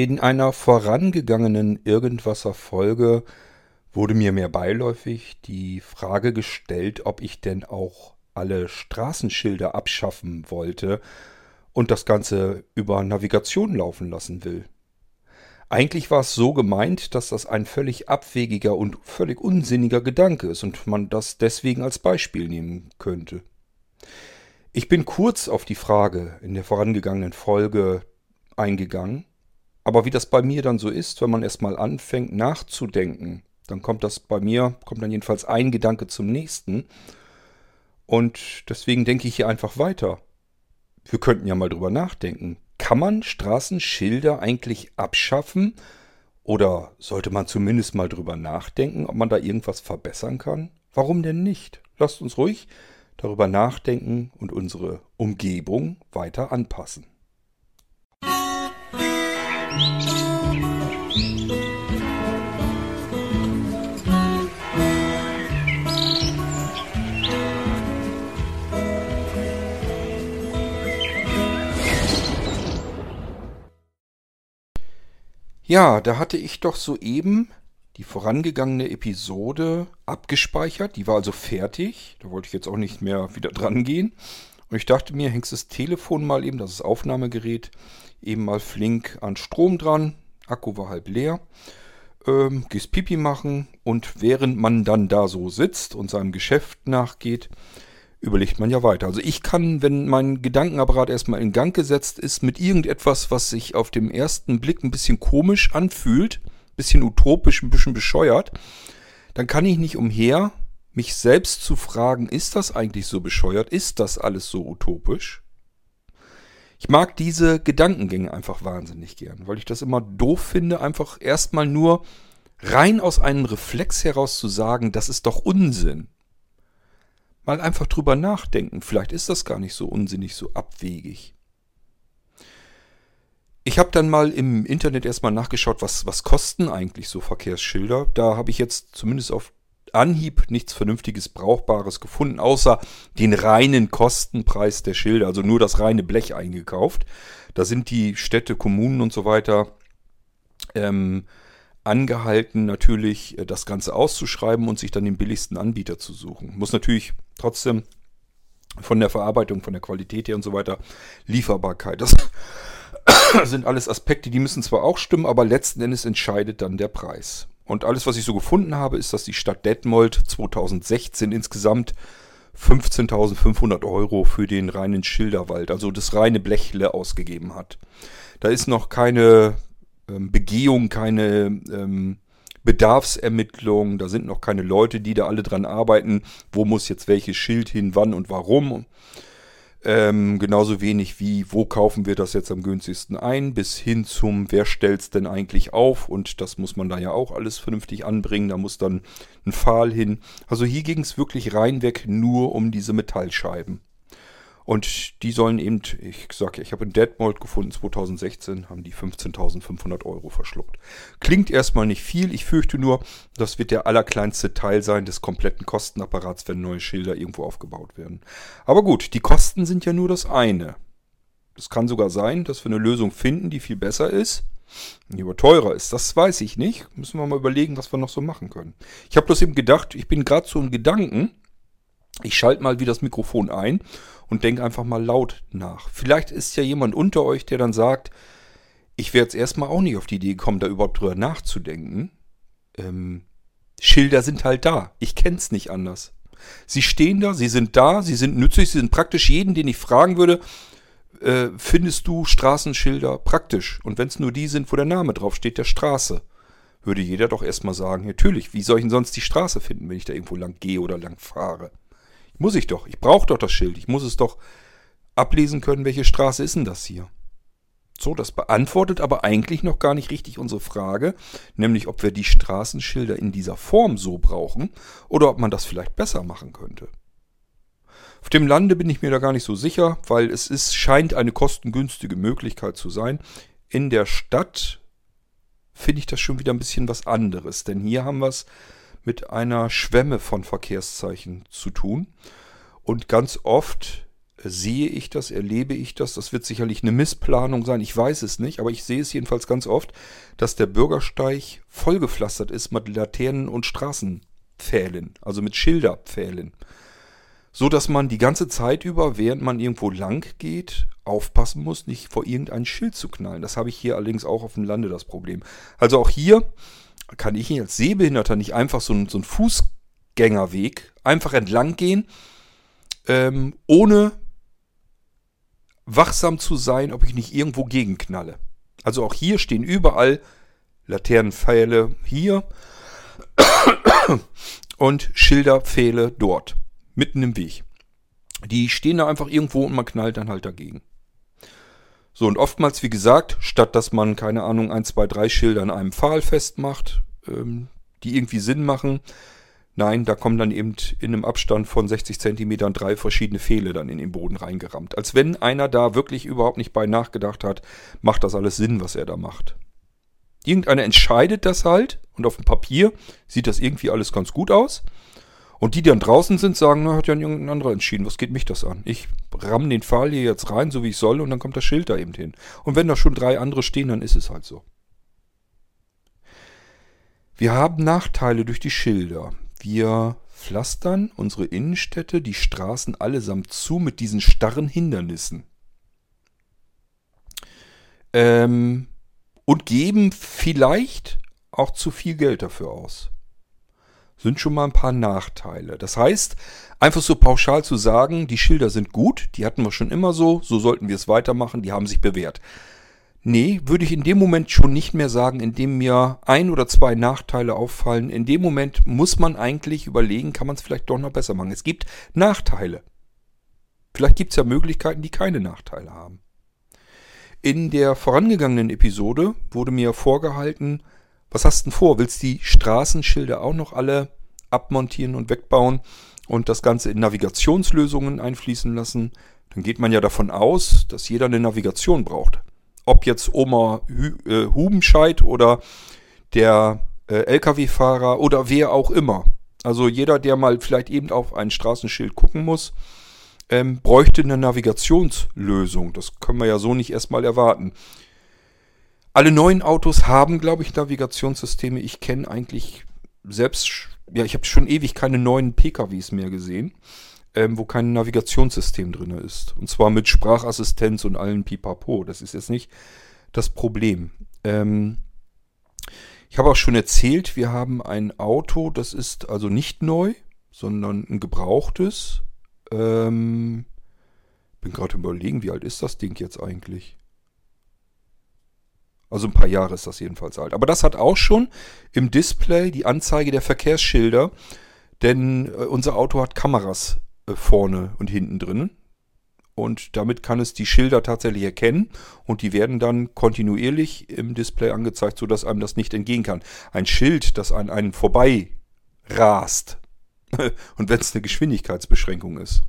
In einer vorangegangenen Irgendwasser-Folge wurde mir mehr beiläufig die Frage gestellt, ob ich denn auch alle Straßenschilder abschaffen wollte und das Ganze über Navigation laufen lassen will. Eigentlich war es so gemeint, dass das ein völlig abwegiger und völlig unsinniger Gedanke ist und man das deswegen als Beispiel nehmen könnte. Ich bin kurz auf die Frage in der vorangegangenen Folge eingegangen aber wie das bei mir dann so ist, wenn man erstmal anfängt nachzudenken, dann kommt das bei mir, kommt dann jedenfalls ein Gedanke zum nächsten. Und deswegen denke ich hier einfach weiter. Wir könnten ja mal drüber nachdenken. Kann man Straßenschilder eigentlich abschaffen? Oder sollte man zumindest mal drüber nachdenken, ob man da irgendwas verbessern kann? Warum denn nicht? Lasst uns ruhig darüber nachdenken und unsere Umgebung weiter anpassen. Ja, da hatte ich doch soeben die vorangegangene Episode abgespeichert. Die war also fertig. Da wollte ich jetzt auch nicht mehr wieder dran gehen. Und ich dachte mir, hängst das Telefon mal eben, das ist Aufnahmegerät, eben mal flink an Strom dran. Akku war halb leer. Ähm, gehst Pipi machen und während man dann da so sitzt und seinem Geschäft nachgeht, überlegt man ja weiter. Also ich kann, wenn mein Gedankenapparat erstmal in Gang gesetzt ist, mit irgendetwas, was sich auf dem ersten Blick ein bisschen komisch anfühlt, ein bisschen utopisch, ein bisschen bescheuert, dann kann ich nicht umher, mich selbst zu fragen, ist das eigentlich so bescheuert? Ist das alles so utopisch? Ich mag diese Gedankengänge einfach wahnsinnig gern, weil ich das immer doof finde, einfach erstmal nur rein aus einem Reflex heraus zu sagen, das ist doch Unsinn. Mal einfach drüber nachdenken, vielleicht ist das gar nicht so unsinnig, so abwegig. Ich habe dann mal im Internet erstmal nachgeschaut, was, was kosten eigentlich so Verkehrsschilder. Da habe ich jetzt zumindest auf Anhieb nichts Vernünftiges, Brauchbares gefunden, außer den reinen Kostenpreis der Schilder, also nur das reine Blech eingekauft. Da sind die Städte, Kommunen und so weiter ähm, angehalten, natürlich äh, das Ganze auszuschreiben und sich dann den billigsten Anbieter zu suchen. Muss natürlich trotzdem von der Verarbeitung, von der Qualität her und so weiter, Lieferbarkeit. Das sind alles Aspekte, die müssen zwar auch stimmen, aber letzten Endes entscheidet dann der Preis. Und alles, was ich so gefunden habe, ist, dass die Stadt Detmold 2016 insgesamt 15.500 Euro für den reinen Schilderwald, also das reine Blechle, ausgegeben hat. Da ist noch keine ähm, Begehung, keine ähm, Bedarfsermittlung, da sind noch keine Leute, die da alle dran arbeiten, wo muss jetzt welches Schild hin, wann und warum. Ähm, genauso wenig wie, wo kaufen wir das jetzt am günstigsten ein, bis hin zum, wer stellt es denn eigentlich auf? Und das muss man da ja auch alles vernünftig anbringen. Da muss dann ein Pfahl hin. Also hier ging es wirklich reinweg nur um diese Metallscheiben. Und die sollen eben, ich sag ja, ich habe in Deadmold gefunden, 2016 haben die 15.500 Euro verschluckt. Klingt erstmal nicht viel, ich fürchte nur, das wird der allerkleinste Teil sein des kompletten Kostenapparats, wenn neue Schilder irgendwo aufgebaut werden. Aber gut, die Kosten sind ja nur das eine. Es kann sogar sein, dass wir eine Lösung finden, die viel besser ist, die aber teurer ist. Das weiß ich nicht. Müssen wir mal überlegen, was wir noch so machen können. Ich habe bloß eben gedacht, ich bin gerade so im Gedanken, ich schalte mal wieder das Mikrofon ein und denke einfach mal laut nach. Vielleicht ist ja jemand unter euch, der dann sagt, ich wäre jetzt erstmal auch nicht auf die Idee gekommen, da überhaupt drüber nachzudenken. Ähm, Schilder sind halt da. Ich kenne es nicht anders. Sie stehen da, sie sind da, sie sind nützlich, sie sind praktisch. Jeden, den ich fragen würde, äh, findest du Straßenschilder praktisch? Und wenn es nur die sind, wo der Name draufsteht, der Straße, würde jeder doch erstmal sagen, natürlich, wie soll ich denn sonst die Straße finden, wenn ich da irgendwo lang gehe oder lang fahre? Muss ich doch. Ich brauche doch das Schild. Ich muss es doch ablesen können, welche Straße ist denn das hier? So, das beantwortet aber eigentlich noch gar nicht richtig unsere Frage, nämlich ob wir die Straßenschilder in dieser Form so brauchen oder ob man das vielleicht besser machen könnte. Auf dem Lande bin ich mir da gar nicht so sicher, weil es ist, scheint eine kostengünstige Möglichkeit zu sein. In der Stadt finde ich das schon wieder ein bisschen was anderes, denn hier haben wir es mit einer Schwemme von Verkehrszeichen zu tun. Und ganz oft sehe ich das, erlebe ich das. Das wird sicherlich eine Missplanung sein, ich weiß es nicht, aber ich sehe es jedenfalls ganz oft, dass der Bürgersteig vollgepflastert ist mit Laternen und Straßenpfählen, also mit Schilderpfählen. So dass man die ganze Zeit über, während man irgendwo lang geht, aufpassen muss, nicht vor irgendein Schild zu knallen. Das habe ich hier allerdings auch auf dem Lande das Problem. Also auch hier kann ich als Sehbehinderter nicht einfach so, so einen Fußgängerweg einfach entlang gehen, ähm, ohne wachsam zu sein, ob ich nicht irgendwo gegenknalle. Also auch hier stehen überall Laternenpfähle hier und Schilderpfähle dort, mitten im Weg. Die stehen da einfach irgendwo und man knallt dann halt dagegen. So, und oftmals, wie gesagt, statt dass man, keine Ahnung, ein, zwei, drei Schilder an einem Pfahl festmacht, ähm, die irgendwie Sinn machen, Nein, da kommen dann eben in einem Abstand von 60 Zentimetern drei verschiedene Pfähle dann in den Boden reingerammt. Als wenn einer da wirklich überhaupt nicht bei nachgedacht hat, macht das alles Sinn, was er da macht. Irgendeiner entscheidet das halt und auf dem Papier sieht das irgendwie alles ganz gut aus. Und die, die dann draußen sind, sagen, na, hat ja irgendein anderer entschieden. Was geht mich das an? Ich ramm den Pfahl hier jetzt rein, so wie ich soll, und dann kommt das Schild da eben hin. Und wenn da schon drei andere stehen, dann ist es halt so. Wir haben Nachteile durch die Schilder. Wir pflastern unsere Innenstädte, die Straßen allesamt zu mit diesen starren Hindernissen. Ähm, und geben vielleicht auch zu viel Geld dafür aus. Sind schon mal ein paar Nachteile. Das heißt, einfach so pauschal zu sagen, die Schilder sind gut, die hatten wir schon immer so, so sollten wir es weitermachen, die haben sich bewährt. Nee, würde ich in dem Moment schon nicht mehr sagen, in dem mir ein oder zwei Nachteile auffallen. In dem Moment muss man eigentlich überlegen, kann man es vielleicht doch noch besser machen. Es gibt Nachteile. Vielleicht gibt es ja Möglichkeiten, die keine Nachteile haben. In der vorangegangenen Episode wurde mir vorgehalten, was hast du denn vor? Willst du die Straßenschilder auch noch alle abmontieren und wegbauen und das Ganze in Navigationslösungen einfließen lassen? Dann geht man ja davon aus, dass jeder eine Navigation braucht ob jetzt Oma Hü äh, Hubenscheid oder der äh, Lkw-Fahrer oder wer auch immer. Also jeder, der mal vielleicht eben auf ein Straßenschild gucken muss, ähm, bräuchte eine Navigationslösung. Das können wir ja so nicht erstmal erwarten. Alle neuen Autos haben, glaube ich, Navigationssysteme. Ich kenne eigentlich selbst, ja, ich habe schon ewig keine neuen PKWs mehr gesehen ähm, wo kein Navigationssystem drin ist. Und zwar mit Sprachassistenz und allen Pipapo. Das ist jetzt nicht das Problem. Ähm, ich habe auch schon erzählt, wir haben ein Auto, das ist also nicht neu, sondern ein gebrauchtes. Ähm, bin gerade überlegen, wie alt ist das Ding jetzt eigentlich? Also ein paar Jahre ist das jedenfalls alt. Aber das hat auch schon im Display die Anzeige der Verkehrsschilder, denn äh, unser Auto hat Kameras äh, vorne und hinten drin. Und damit kann es die Schilder tatsächlich erkennen und die werden dann kontinuierlich im Display angezeigt, sodass einem das nicht entgehen kann. Ein Schild, das an einen vorbei rast und wenn es eine Geschwindigkeitsbeschränkung ist.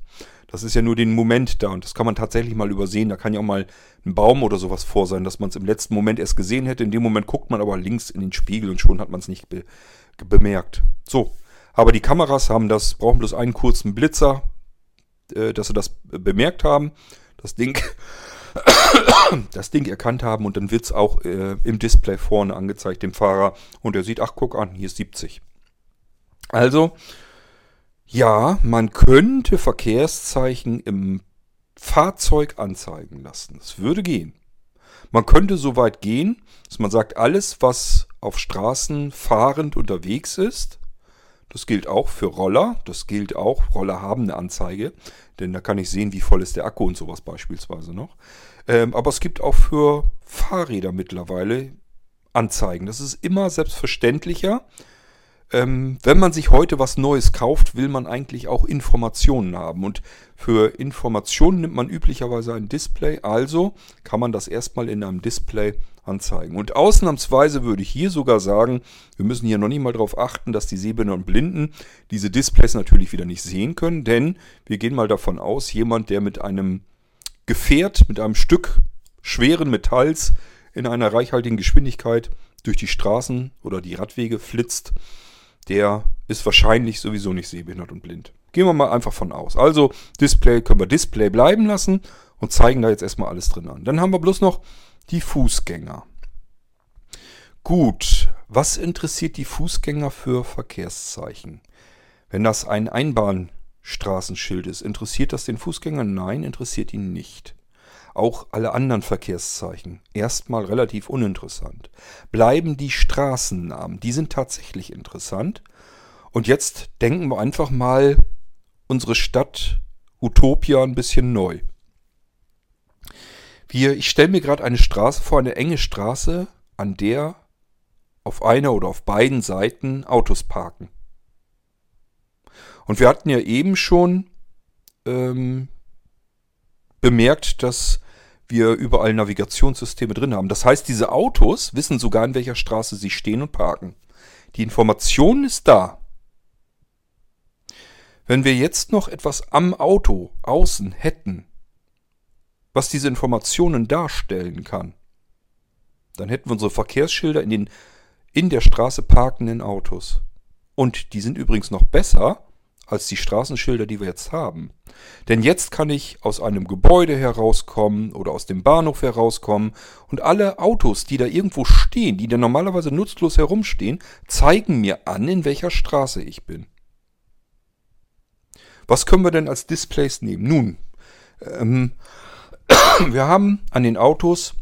Das ist ja nur den Moment da und das kann man tatsächlich mal übersehen. Da kann ja auch mal ein Baum oder sowas vor sein, dass man es im letzten Moment erst gesehen hätte. In dem Moment guckt man aber links in den Spiegel und schon hat man es nicht be bemerkt. So, aber die Kameras haben das, brauchen bloß einen kurzen Blitzer, äh, dass sie das bemerkt haben, das Ding, das Ding erkannt haben und dann wird es auch äh, im Display vorne angezeigt, dem Fahrer. Und er sieht, ach guck an, hier ist 70. Also, ja, man könnte Verkehrszeichen im Fahrzeug anzeigen lassen. Das würde gehen. Man könnte so weit gehen, dass man sagt, alles, was auf Straßen fahrend unterwegs ist, das gilt auch für Roller. Das gilt auch, Roller haben eine Anzeige, denn da kann ich sehen, wie voll ist der Akku und sowas beispielsweise noch. Ähm, aber es gibt auch für Fahrräder mittlerweile Anzeigen. Das ist immer selbstverständlicher. Ähm, wenn man sich heute was Neues kauft, will man eigentlich auch Informationen haben. Und für Informationen nimmt man üblicherweise ein Display. Also kann man das erstmal in einem Display anzeigen. Und ausnahmsweise würde ich hier sogar sagen, wir müssen hier noch nicht mal darauf achten, dass die Sehbehinderten und Blinden diese Displays natürlich wieder nicht sehen können, denn wir gehen mal davon aus, jemand, der mit einem Gefährt, mit einem Stück schweren Metalls in einer reichhaltigen Geschwindigkeit durch die Straßen oder die Radwege flitzt, der ist wahrscheinlich sowieso nicht sehbehindert und blind. Gehen wir mal einfach von aus. Also Display können wir Display bleiben lassen und zeigen da jetzt erstmal alles drin an. Dann haben wir bloß noch die Fußgänger. Gut, was interessiert die Fußgänger für Verkehrszeichen? Wenn das ein Einbahnstraßenschild ist, interessiert das den Fußgänger? Nein, interessiert ihn nicht. Auch alle anderen Verkehrszeichen. Erstmal relativ uninteressant. Bleiben die Straßennamen. Die sind tatsächlich interessant. Und jetzt denken wir einfach mal unsere Stadt Utopia ein bisschen neu. Wir, ich stelle mir gerade eine Straße vor, eine enge Straße, an der auf einer oder auf beiden Seiten Autos parken. Und wir hatten ja eben schon ähm, bemerkt, dass wir überall Navigationssysteme drin haben. Das heißt, diese Autos wissen sogar, in welcher Straße sie stehen und parken. Die Information ist da. Wenn wir jetzt noch etwas am Auto außen hätten, was diese Informationen darstellen kann, dann hätten wir unsere Verkehrsschilder in den in der Straße parkenden Autos. Und die sind übrigens noch besser, als die Straßenschilder, die wir jetzt haben. Denn jetzt kann ich aus einem Gebäude herauskommen oder aus dem Bahnhof herauskommen und alle Autos, die da irgendwo stehen, die da normalerweise nutzlos herumstehen, zeigen mir an, in welcher Straße ich bin. Was können wir denn als Displays nehmen? Nun, ähm, wir haben an den Autos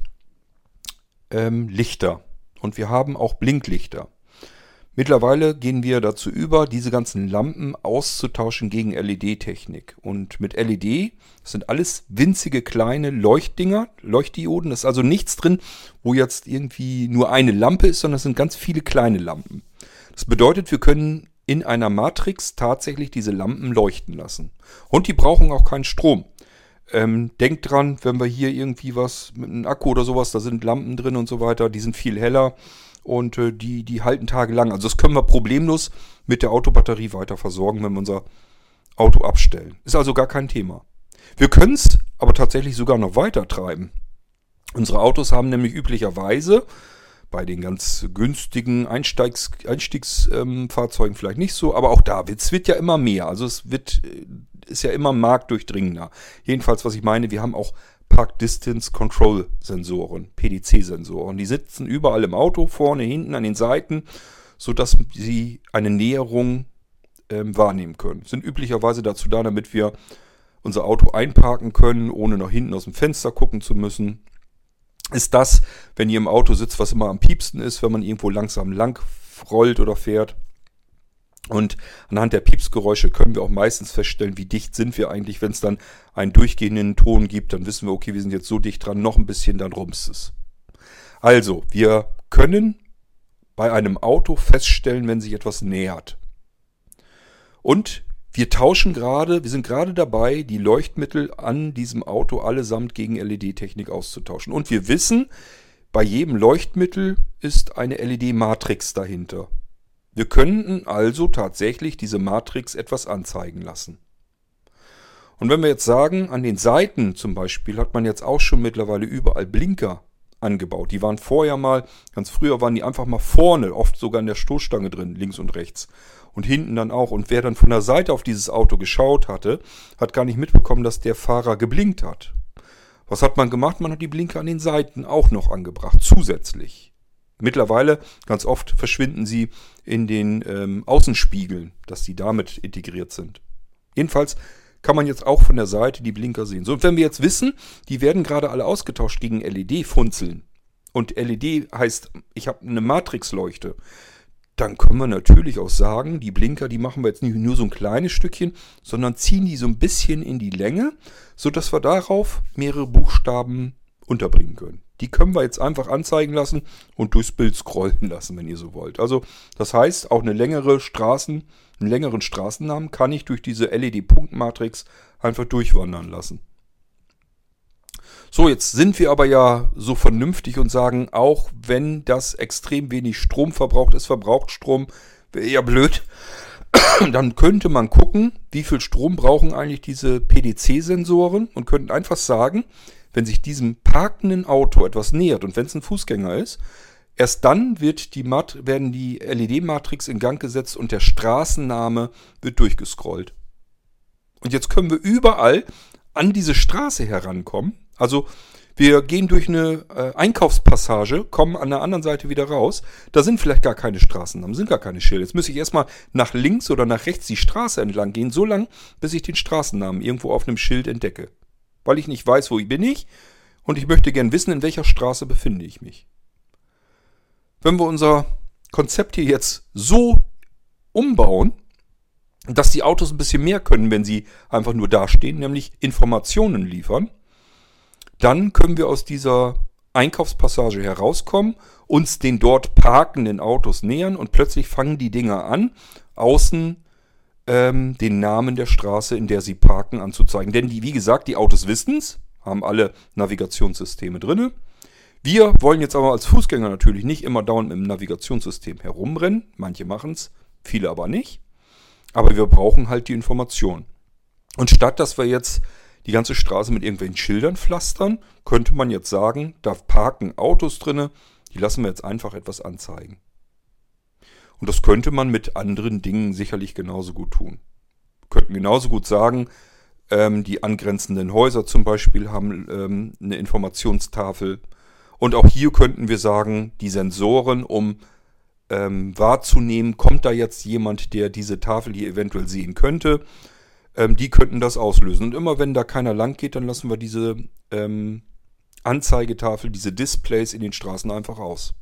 ähm, Lichter und wir haben auch Blinklichter. Mittlerweile gehen wir dazu über, diese ganzen Lampen auszutauschen gegen LED-Technik. Und mit LED sind alles winzige kleine Leuchtdinger, Leuchtdioden. Das ist also nichts drin, wo jetzt irgendwie nur eine Lampe ist, sondern es sind ganz viele kleine Lampen. Das bedeutet, wir können in einer Matrix tatsächlich diese Lampen leuchten lassen. Und die brauchen auch keinen Strom. Ähm, denkt dran, wenn wir hier irgendwie was mit einem Akku oder sowas, da sind Lampen drin und so weiter, die sind viel heller und äh, die, die halten tagelang. Also das können wir problemlos mit der Autobatterie weiter versorgen, wenn wir unser Auto abstellen. Ist also gar kein Thema. Wir können es aber tatsächlich sogar noch weiter treiben. Unsere Autos haben nämlich üblicherweise bei den ganz günstigen Einsteigs Einstiegsfahrzeugen ähm, vielleicht nicht so, aber auch da wird es ja immer mehr. Also es wird äh, ist ja immer marktdurchdringender. Jedenfalls, was ich meine, wir haben auch Park Distance Control Sensoren, PDC-Sensoren. Die sitzen überall im Auto, vorne, hinten, an den Seiten, sodass sie eine Näherung ähm, wahrnehmen können. Sind üblicherweise dazu da, damit wir unser Auto einparken können, ohne nach hinten aus dem Fenster gucken zu müssen. Ist das, wenn ihr im Auto sitzt, was immer am piepsten ist, wenn man irgendwo langsam lang rollt oder fährt. Und anhand der Piepsgeräusche können wir auch meistens feststellen, wie dicht sind wir eigentlich. Wenn es dann einen durchgehenden Ton gibt, dann wissen wir, okay, wir sind jetzt so dicht dran, noch ein bisschen, dann rumst es. Also, wir können bei einem Auto feststellen, wenn sich etwas nähert. Und wir tauschen gerade, wir sind gerade dabei, die Leuchtmittel an diesem Auto allesamt gegen LED-Technik auszutauschen. Und wir wissen, bei jedem Leuchtmittel ist eine LED-Matrix dahinter. Wir könnten also tatsächlich diese Matrix etwas anzeigen lassen. Und wenn wir jetzt sagen, an den Seiten zum Beispiel hat man jetzt auch schon mittlerweile überall Blinker angebaut. Die waren vorher mal, ganz früher waren die einfach mal vorne, oft sogar in der Stoßstange drin, links und rechts. Und hinten dann auch. Und wer dann von der Seite auf dieses Auto geschaut hatte, hat gar nicht mitbekommen, dass der Fahrer geblinkt hat. Was hat man gemacht? Man hat die Blinker an den Seiten auch noch angebracht, zusätzlich. Mittlerweile, ganz oft, verschwinden sie in den ähm, Außenspiegeln, dass sie damit integriert sind. Jedenfalls kann man jetzt auch von der Seite die Blinker sehen. So, und wenn wir jetzt wissen, die werden gerade alle ausgetauscht gegen LED-Funzeln. Und LED heißt, ich habe eine Matrixleuchte. Dann können wir natürlich auch sagen, die Blinker, die machen wir jetzt nicht nur so ein kleines Stückchen, sondern ziehen die so ein bisschen in die Länge, sodass wir darauf mehrere Buchstaben unterbringen können. Die können wir jetzt einfach anzeigen lassen und durchs Bild scrollen lassen, wenn ihr so wollt. Also das heißt, auch eine längere Straßen, einen längeren Straßennamen kann ich durch diese LED-Punktmatrix einfach durchwandern lassen. So, jetzt sind wir aber ja so vernünftig und sagen, auch wenn das extrem wenig Strom verbraucht, ist verbraucht Strom, wäre eher blöd. Dann könnte man gucken, wie viel Strom brauchen eigentlich diese PDC-Sensoren und könnten einfach sagen, wenn sich diesem parkenden Auto etwas nähert und wenn es ein Fußgänger ist, erst dann wird die Mat werden die LED-Matrix in Gang gesetzt und der Straßenname wird durchgescrollt. Und jetzt können wir überall an diese Straße herankommen. Also wir gehen durch eine äh, Einkaufspassage, kommen an der anderen Seite wieder raus. Da sind vielleicht gar keine Straßennamen, sind gar keine Schilder. Jetzt muss ich erstmal nach links oder nach rechts die Straße entlang gehen, so lang, bis ich den Straßennamen irgendwo auf einem Schild entdecke. Weil ich nicht weiß, wo bin ich und ich möchte gern wissen, in welcher Straße befinde ich mich. Wenn wir unser Konzept hier jetzt so umbauen, dass die Autos ein bisschen mehr können, wenn sie einfach nur dastehen, nämlich Informationen liefern, dann können wir aus dieser Einkaufspassage herauskommen, uns den dort parkenden Autos nähern und plötzlich fangen die Dinger an, außen ähm, den Namen der Straße, in der sie parken, anzuzeigen. Denn die, wie gesagt, die Autos wissen es, haben alle Navigationssysteme drin. Wir wollen jetzt aber als Fußgänger natürlich nicht immer dauernd mit dem Navigationssystem herumrennen. Manche machen es, viele aber nicht. Aber wir brauchen halt die Information. Und statt dass wir jetzt die ganze Straße mit irgendwelchen Schildern pflastern, könnte man jetzt sagen, da parken Autos drinne, die lassen wir jetzt einfach etwas anzeigen. Und das könnte man mit anderen Dingen sicherlich genauso gut tun. Wir könnten genauso gut sagen, ähm, die angrenzenden Häuser zum Beispiel haben ähm, eine Informationstafel. Und auch hier könnten wir sagen, die Sensoren, um ähm, wahrzunehmen, kommt da jetzt jemand, der diese Tafel hier eventuell sehen könnte, ähm, die könnten das auslösen. Und immer wenn da keiner lang geht, dann lassen wir diese ähm, Anzeigetafel, diese Displays in den Straßen einfach aus.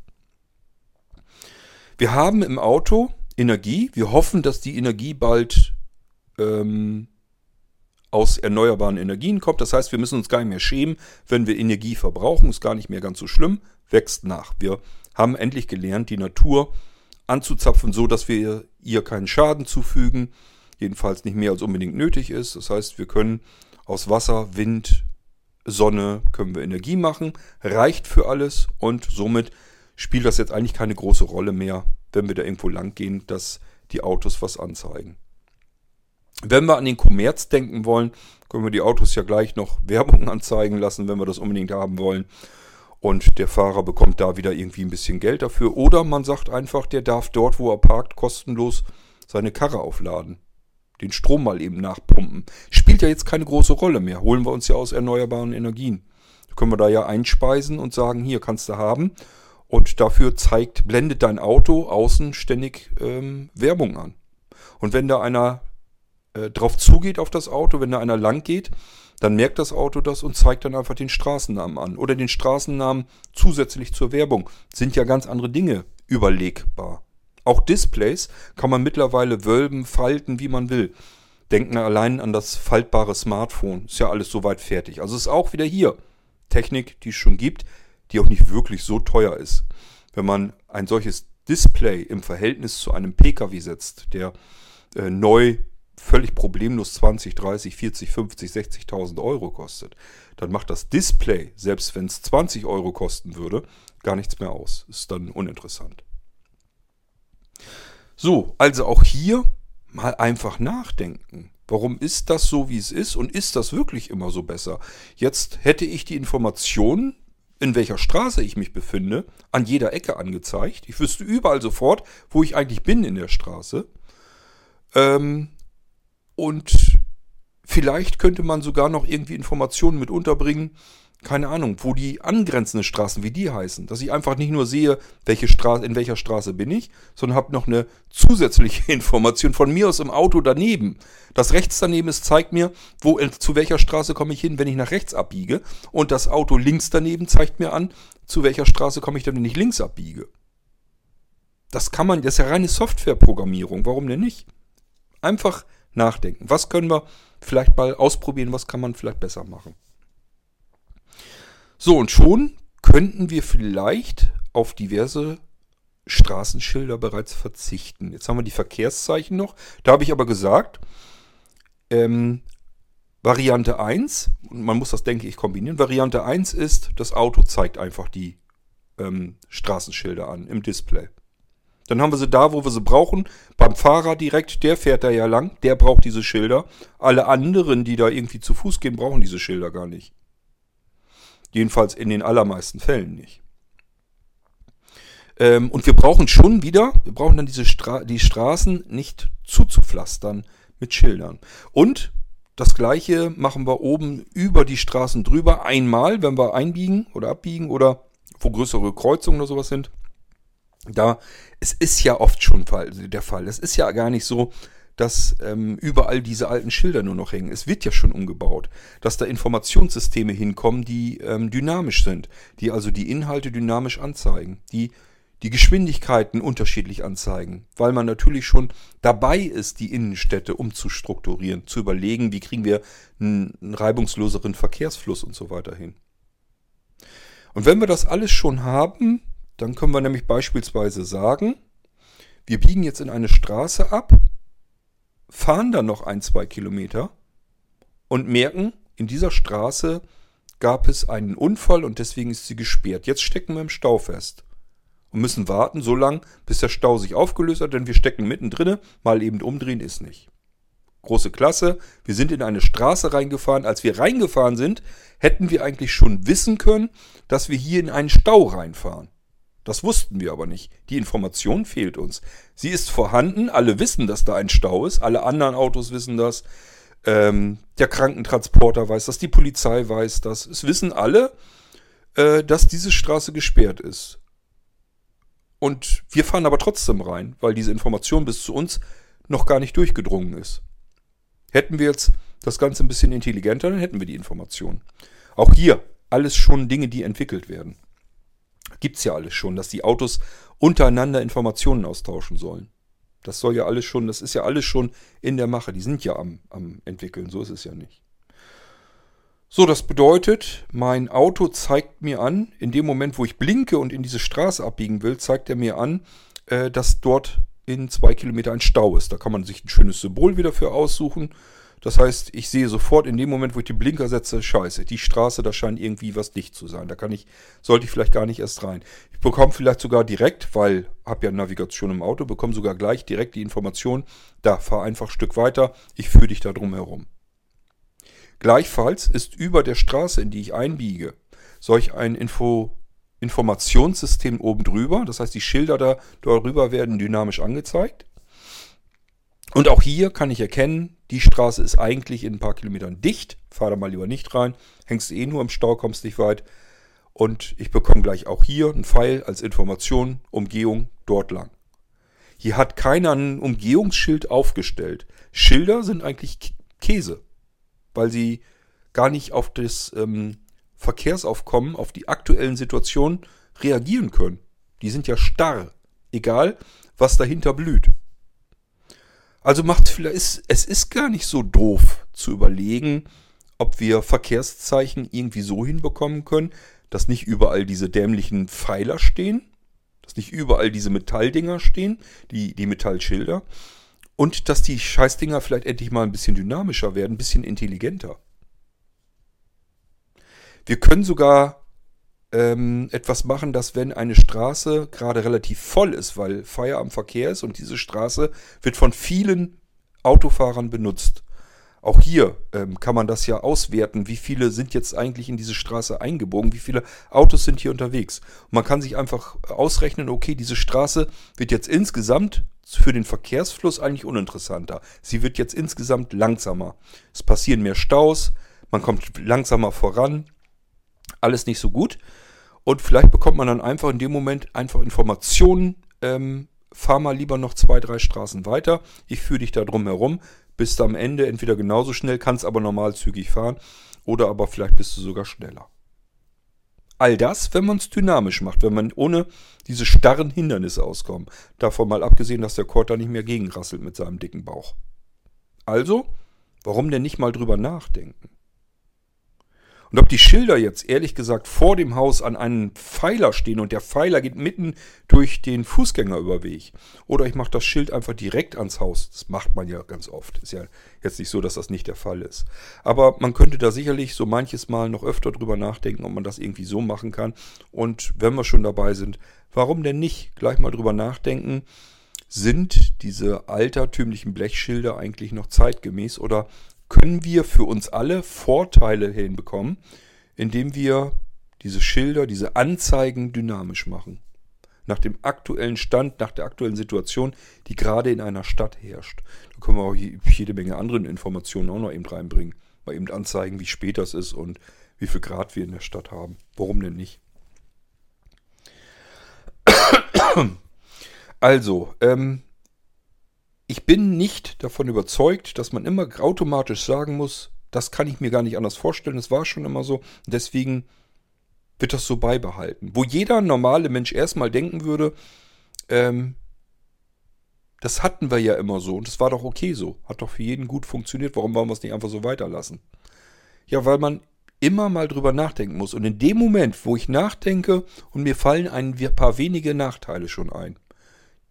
Wir haben im Auto Energie. Wir hoffen, dass die Energie bald ähm, aus erneuerbaren Energien kommt. Das heißt, wir müssen uns gar nicht mehr schämen, wenn wir Energie verbrauchen. Ist gar nicht mehr ganz so schlimm. Wächst nach. Wir haben endlich gelernt, die Natur anzuzapfen, so dass wir ihr keinen Schaden zufügen jedenfalls nicht mehr als unbedingt nötig ist. Das heißt, wir können aus Wasser, Wind, Sonne können wir Energie machen, reicht für alles und somit spielt das jetzt eigentlich keine große Rolle mehr, wenn wir da irgendwo lang gehen, dass die Autos was anzeigen. Wenn wir an den Kommerz denken wollen, können wir die Autos ja gleich noch Werbung anzeigen lassen, wenn wir das unbedingt haben wollen. Und der Fahrer bekommt da wieder irgendwie ein bisschen Geld dafür. Oder man sagt einfach, der darf dort, wo er parkt, kostenlos seine Karre aufladen den Strom mal eben nachpumpen. Spielt ja jetzt keine große Rolle mehr. Holen wir uns ja aus erneuerbaren Energien. Können wir da ja einspeisen und sagen, hier kannst du haben. Und dafür zeigt, blendet dein Auto außen ständig ähm, Werbung an. Und wenn da einer äh, drauf zugeht auf das Auto, wenn da einer lang geht, dann merkt das Auto das und zeigt dann einfach den Straßennamen an. Oder den Straßennamen zusätzlich zur Werbung. Sind ja ganz andere Dinge überlegbar. Auch Displays kann man mittlerweile wölben, falten, wie man will. Denken allein an das faltbare Smartphone. Ist ja alles soweit fertig. Also ist auch wieder hier Technik, die es schon gibt, die auch nicht wirklich so teuer ist. Wenn man ein solches Display im Verhältnis zu einem Pkw setzt, der äh, neu völlig problemlos 20, 30, 40, 50, 60.000 Euro kostet, dann macht das Display, selbst wenn es 20 Euro kosten würde, gar nichts mehr aus. Ist dann uninteressant. So, also auch hier mal einfach nachdenken. Warum ist das so, wie es ist? Und ist das wirklich immer so besser? Jetzt hätte ich die Informationen, in welcher Straße ich mich befinde, an jeder Ecke angezeigt. Ich wüsste überall sofort, wo ich eigentlich bin in der Straße. Ähm, und vielleicht könnte man sogar noch irgendwie Informationen mit unterbringen, keine Ahnung, wo die angrenzenden Straßen, wie die heißen, dass ich einfach nicht nur sehe, welche Straße, in welcher Straße bin ich, sondern habe noch eine zusätzliche Information von mir aus im Auto daneben. Das rechts daneben ist, zeigt mir, wo, zu welcher Straße komme ich hin, wenn ich nach rechts abbiege. Und das Auto links daneben zeigt mir an, zu welcher Straße komme ich dann, wenn ich links abbiege. Das kann man, das ist ja reine Softwareprogrammierung, warum denn nicht? Einfach nachdenken. Was können wir vielleicht mal ausprobieren, was kann man vielleicht besser machen? So, und schon könnten wir vielleicht auf diverse Straßenschilder bereits verzichten. Jetzt haben wir die Verkehrszeichen noch. Da habe ich aber gesagt, ähm, Variante 1, man muss das, denke ich, kombinieren. Variante 1 ist, das Auto zeigt einfach die ähm, Straßenschilder an im Display. Dann haben wir sie da, wo wir sie brauchen. Beim Fahrer direkt, der fährt da ja lang, der braucht diese Schilder. Alle anderen, die da irgendwie zu Fuß gehen, brauchen diese Schilder gar nicht. Jedenfalls in den allermeisten Fällen nicht. Ähm, und wir brauchen schon wieder, wir brauchen dann diese Stra die Straßen nicht zuzupflastern mit Schildern. Und das gleiche machen wir oben über die Straßen drüber einmal, wenn wir einbiegen oder abbiegen oder wo größere Kreuzungen oder sowas sind. Da, es ist ja oft schon der Fall. Es ist ja gar nicht so, dass ähm, überall diese alten Schilder nur noch hängen. Es wird ja schon umgebaut, dass da Informationssysteme hinkommen, die ähm, dynamisch sind, die also die Inhalte dynamisch anzeigen, die die Geschwindigkeiten unterschiedlich anzeigen, weil man natürlich schon dabei ist, die Innenstädte umzustrukturieren, zu überlegen, wie kriegen wir einen, einen reibungsloseren Verkehrsfluss und so weiter hin. Und wenn wir das alles schon haben, dann können wir nämlich beispielsweise sagen, wir biegen jetzt in eine Straße ab, fahren dann noch ein, zwei Kilometer und merken, in dieser Straße gab es einen Unfall und deswegen ist sie gesperrt. Jetzt stecken wir im Stau fest und müssen warten so lange, bis der Stau sich aufgelöst hat, denn wir stecken mittendrin, mal eben umdrehen ist nicht. Große Klasse, wir sind in eine Straße reingefahren. Als wir reingefahren sind, hätten wir eigentlich schon wissen können, dass wir hier in einen Stau reinfahren. Das wussten wir aber nicht. Die Information fehlt uns. Sie ist vorhanden, alle wissen, dass da ein Stau ist, alle anderen Autos wissen das, ähm, der Krankentransporter weiß das, die Polizei weiß das. Es wissen alle, äh, dass diese Straße gesperrt ist. Und wir fahren aber trotzdem rein, weil diese Information bis zu uns noch gar nicht durchgedrungen ist. Hätten wir jetzt das Ganze ein bisschen intelligenter, dann hätten wir die Information. Auch hier alles schon Dinge, die entwickelt werden. Gibt es ja alles schon, dass die Autos untereinander Informationen austauschen sollen. Das soll ja alles schon, das ist ja alles schon in der Mache. Die sind ja am, am entwickeln, so ist es ja nicht. So, das bedeutet, mein Auto zeigt mir an, in dem Moment, wo ich blinke und in diese Straße abbiegen will, zeigt er mir an, äh, dass dort in zwei Kilometer ein Stau ist. Da kann man sich ein schönes Symbol wieder für aussuchen. Das heißt, ich sehe sofort in dem Moment, wo ich die Blinker setze, scheiße, die Straße, da scheint irgendwie was dicht zu sein. Da kann ich, sollte ich vielleicht gar nicht erst rein. Ich bekomme vielleicht sogar direkt, weil habe ja Navigation im Auto, bekomme sogar gleich direkt die Information, da fahr einfach ein Stück weiter, ich führe dich da drum herum. Gleichfalls ist über der Straße, in die ich einbiege, solch ein Info, Informationssystem oben drüber. Das heißt, die Schilder da darüber werden dynamisch angezeigt. Und auch hier kann ich erkennen, die Straße ist eigentlich in ein paar Kilometern dicht. Fahr da mal lieber nicht rein. Hängst eh nur im Stau, kommst nicht weit. Und ich bekomme gleich auch hier einen Pfeil als Information, Umgehung dort lang. Hier hat keiner ein Umgehungsschild aufgestellt. Schilder sind eigentlich Käse weil sie gar nicht auf das ähm, Verkehrsaufkommen, auf die aktuellen Situationen reagieren können. Die sind ja starr, egal was dahinter blüht. Also macht vielleicht es ist gar nicht so doof zu überlegen, ob wir Verkehrszeichen irgendwie so hinbekommen können, dass nicht überall diese dämlichen Pfeiler stehen, dass nicht überall diese Metalldinger stehen, die, die Metallschilder, und dass die Scheißdinger vielleicht endlich mal ein bisschen dynamischer werden, ein bisschen intelligenter. Wir können sogar ähm, etwas machen, dass wenn eine Straße gerade relativ voll ist, weil Feierabendverkehr ist und diese Straße wird von vielen Autofahrern benutzt. Auch hier ähm, kann man das ja auswerten, wie viele sind jetzt eigentlich in diese Straße eingebogen, wie viele Autos sind hier unterwegs. Und man kann sich einfach ausrechnen, okay, diese Straße wird jetzt insgesamt für den Verkehrsfluss eigentlich uninteressanter. Sie wird jetzt insgesamt langsamer. Es passieren mehr Staus, man kommt langsamer voran, alles nicht so gut. Und vielleicht bekommt man dann einfach in dem Moment einfach Informationen, ähm, fahr mal lieber noch zwei, drei Straßen weiter, ich führe dich da drum herum, bist am Ende entweder genauso schnell, kannst aber normal zügig fahren oder aber vielleicht bist du sogar schneller. All das, wenn man es dynamisch macht, wenn man ohne diese starren Hindernisse auskommt. Davon mal abgesehen, dass der Kord da nicht mehr gegenrasselt mit seinem dicken Bauch. Also, warum denn nicht mal drüber nachdenken? Und ob die Schilder jetzt ehrlich gesagt vor dem Haus an einem Pfeiler stehen und der Pfeiler geht mitten durch den Fußgängerüberweg oder ich mache das Schild einfach direkt ans Haus, das macht man ja ganz oft. Ist ja jetzt nicht so, dass das nicht der Fall ist. Aber man könnte da sicherlich so manches Mal noch öfter drüber nachdenken, ob man das irgendwie so machen kann. Und wenn wir schon dabei sind, warum denn nicht gleich mal drüber nachdenken? Sind diese altertümlichen Blechschilder eigentlich noch zeitgemäß oder können wir für uns alle Vorteile hinbekommen, indem wir diese Schilder, diese Anzeigen dynamisch machen. nach dem aktuellen Stand, nach der aktuellen Situation, die gerade in einer Stadt herrscht. Da können wir auch jede Menge andere Informationen auch noch eben reinbringen. Mal eben anzeigen, wie spät das ist und wie viel Grad wir in der Stadt haben. Warum denn nicht? Also, ähm, ich bin nicht davon überzeugt, dass man immer automatisch sagen muss, das kann ich mir gar nicht anders vorstellen, es war schon immer so. Deswegen wird das so beibehalten. Wo jeder normale Mensch erstmal denken würde, ähm, das hatten wir ja immer so und das war doch okay so. Hat doch für jeden gut funktioniert. Warum wollen wir es nicht einfach so weiterlassen? Ja, weil man immer mal drüber nachdenken muss. Und in dem Moment, wo ich nachdenke und mir fallen ein paar wenige Nachteile schon ein,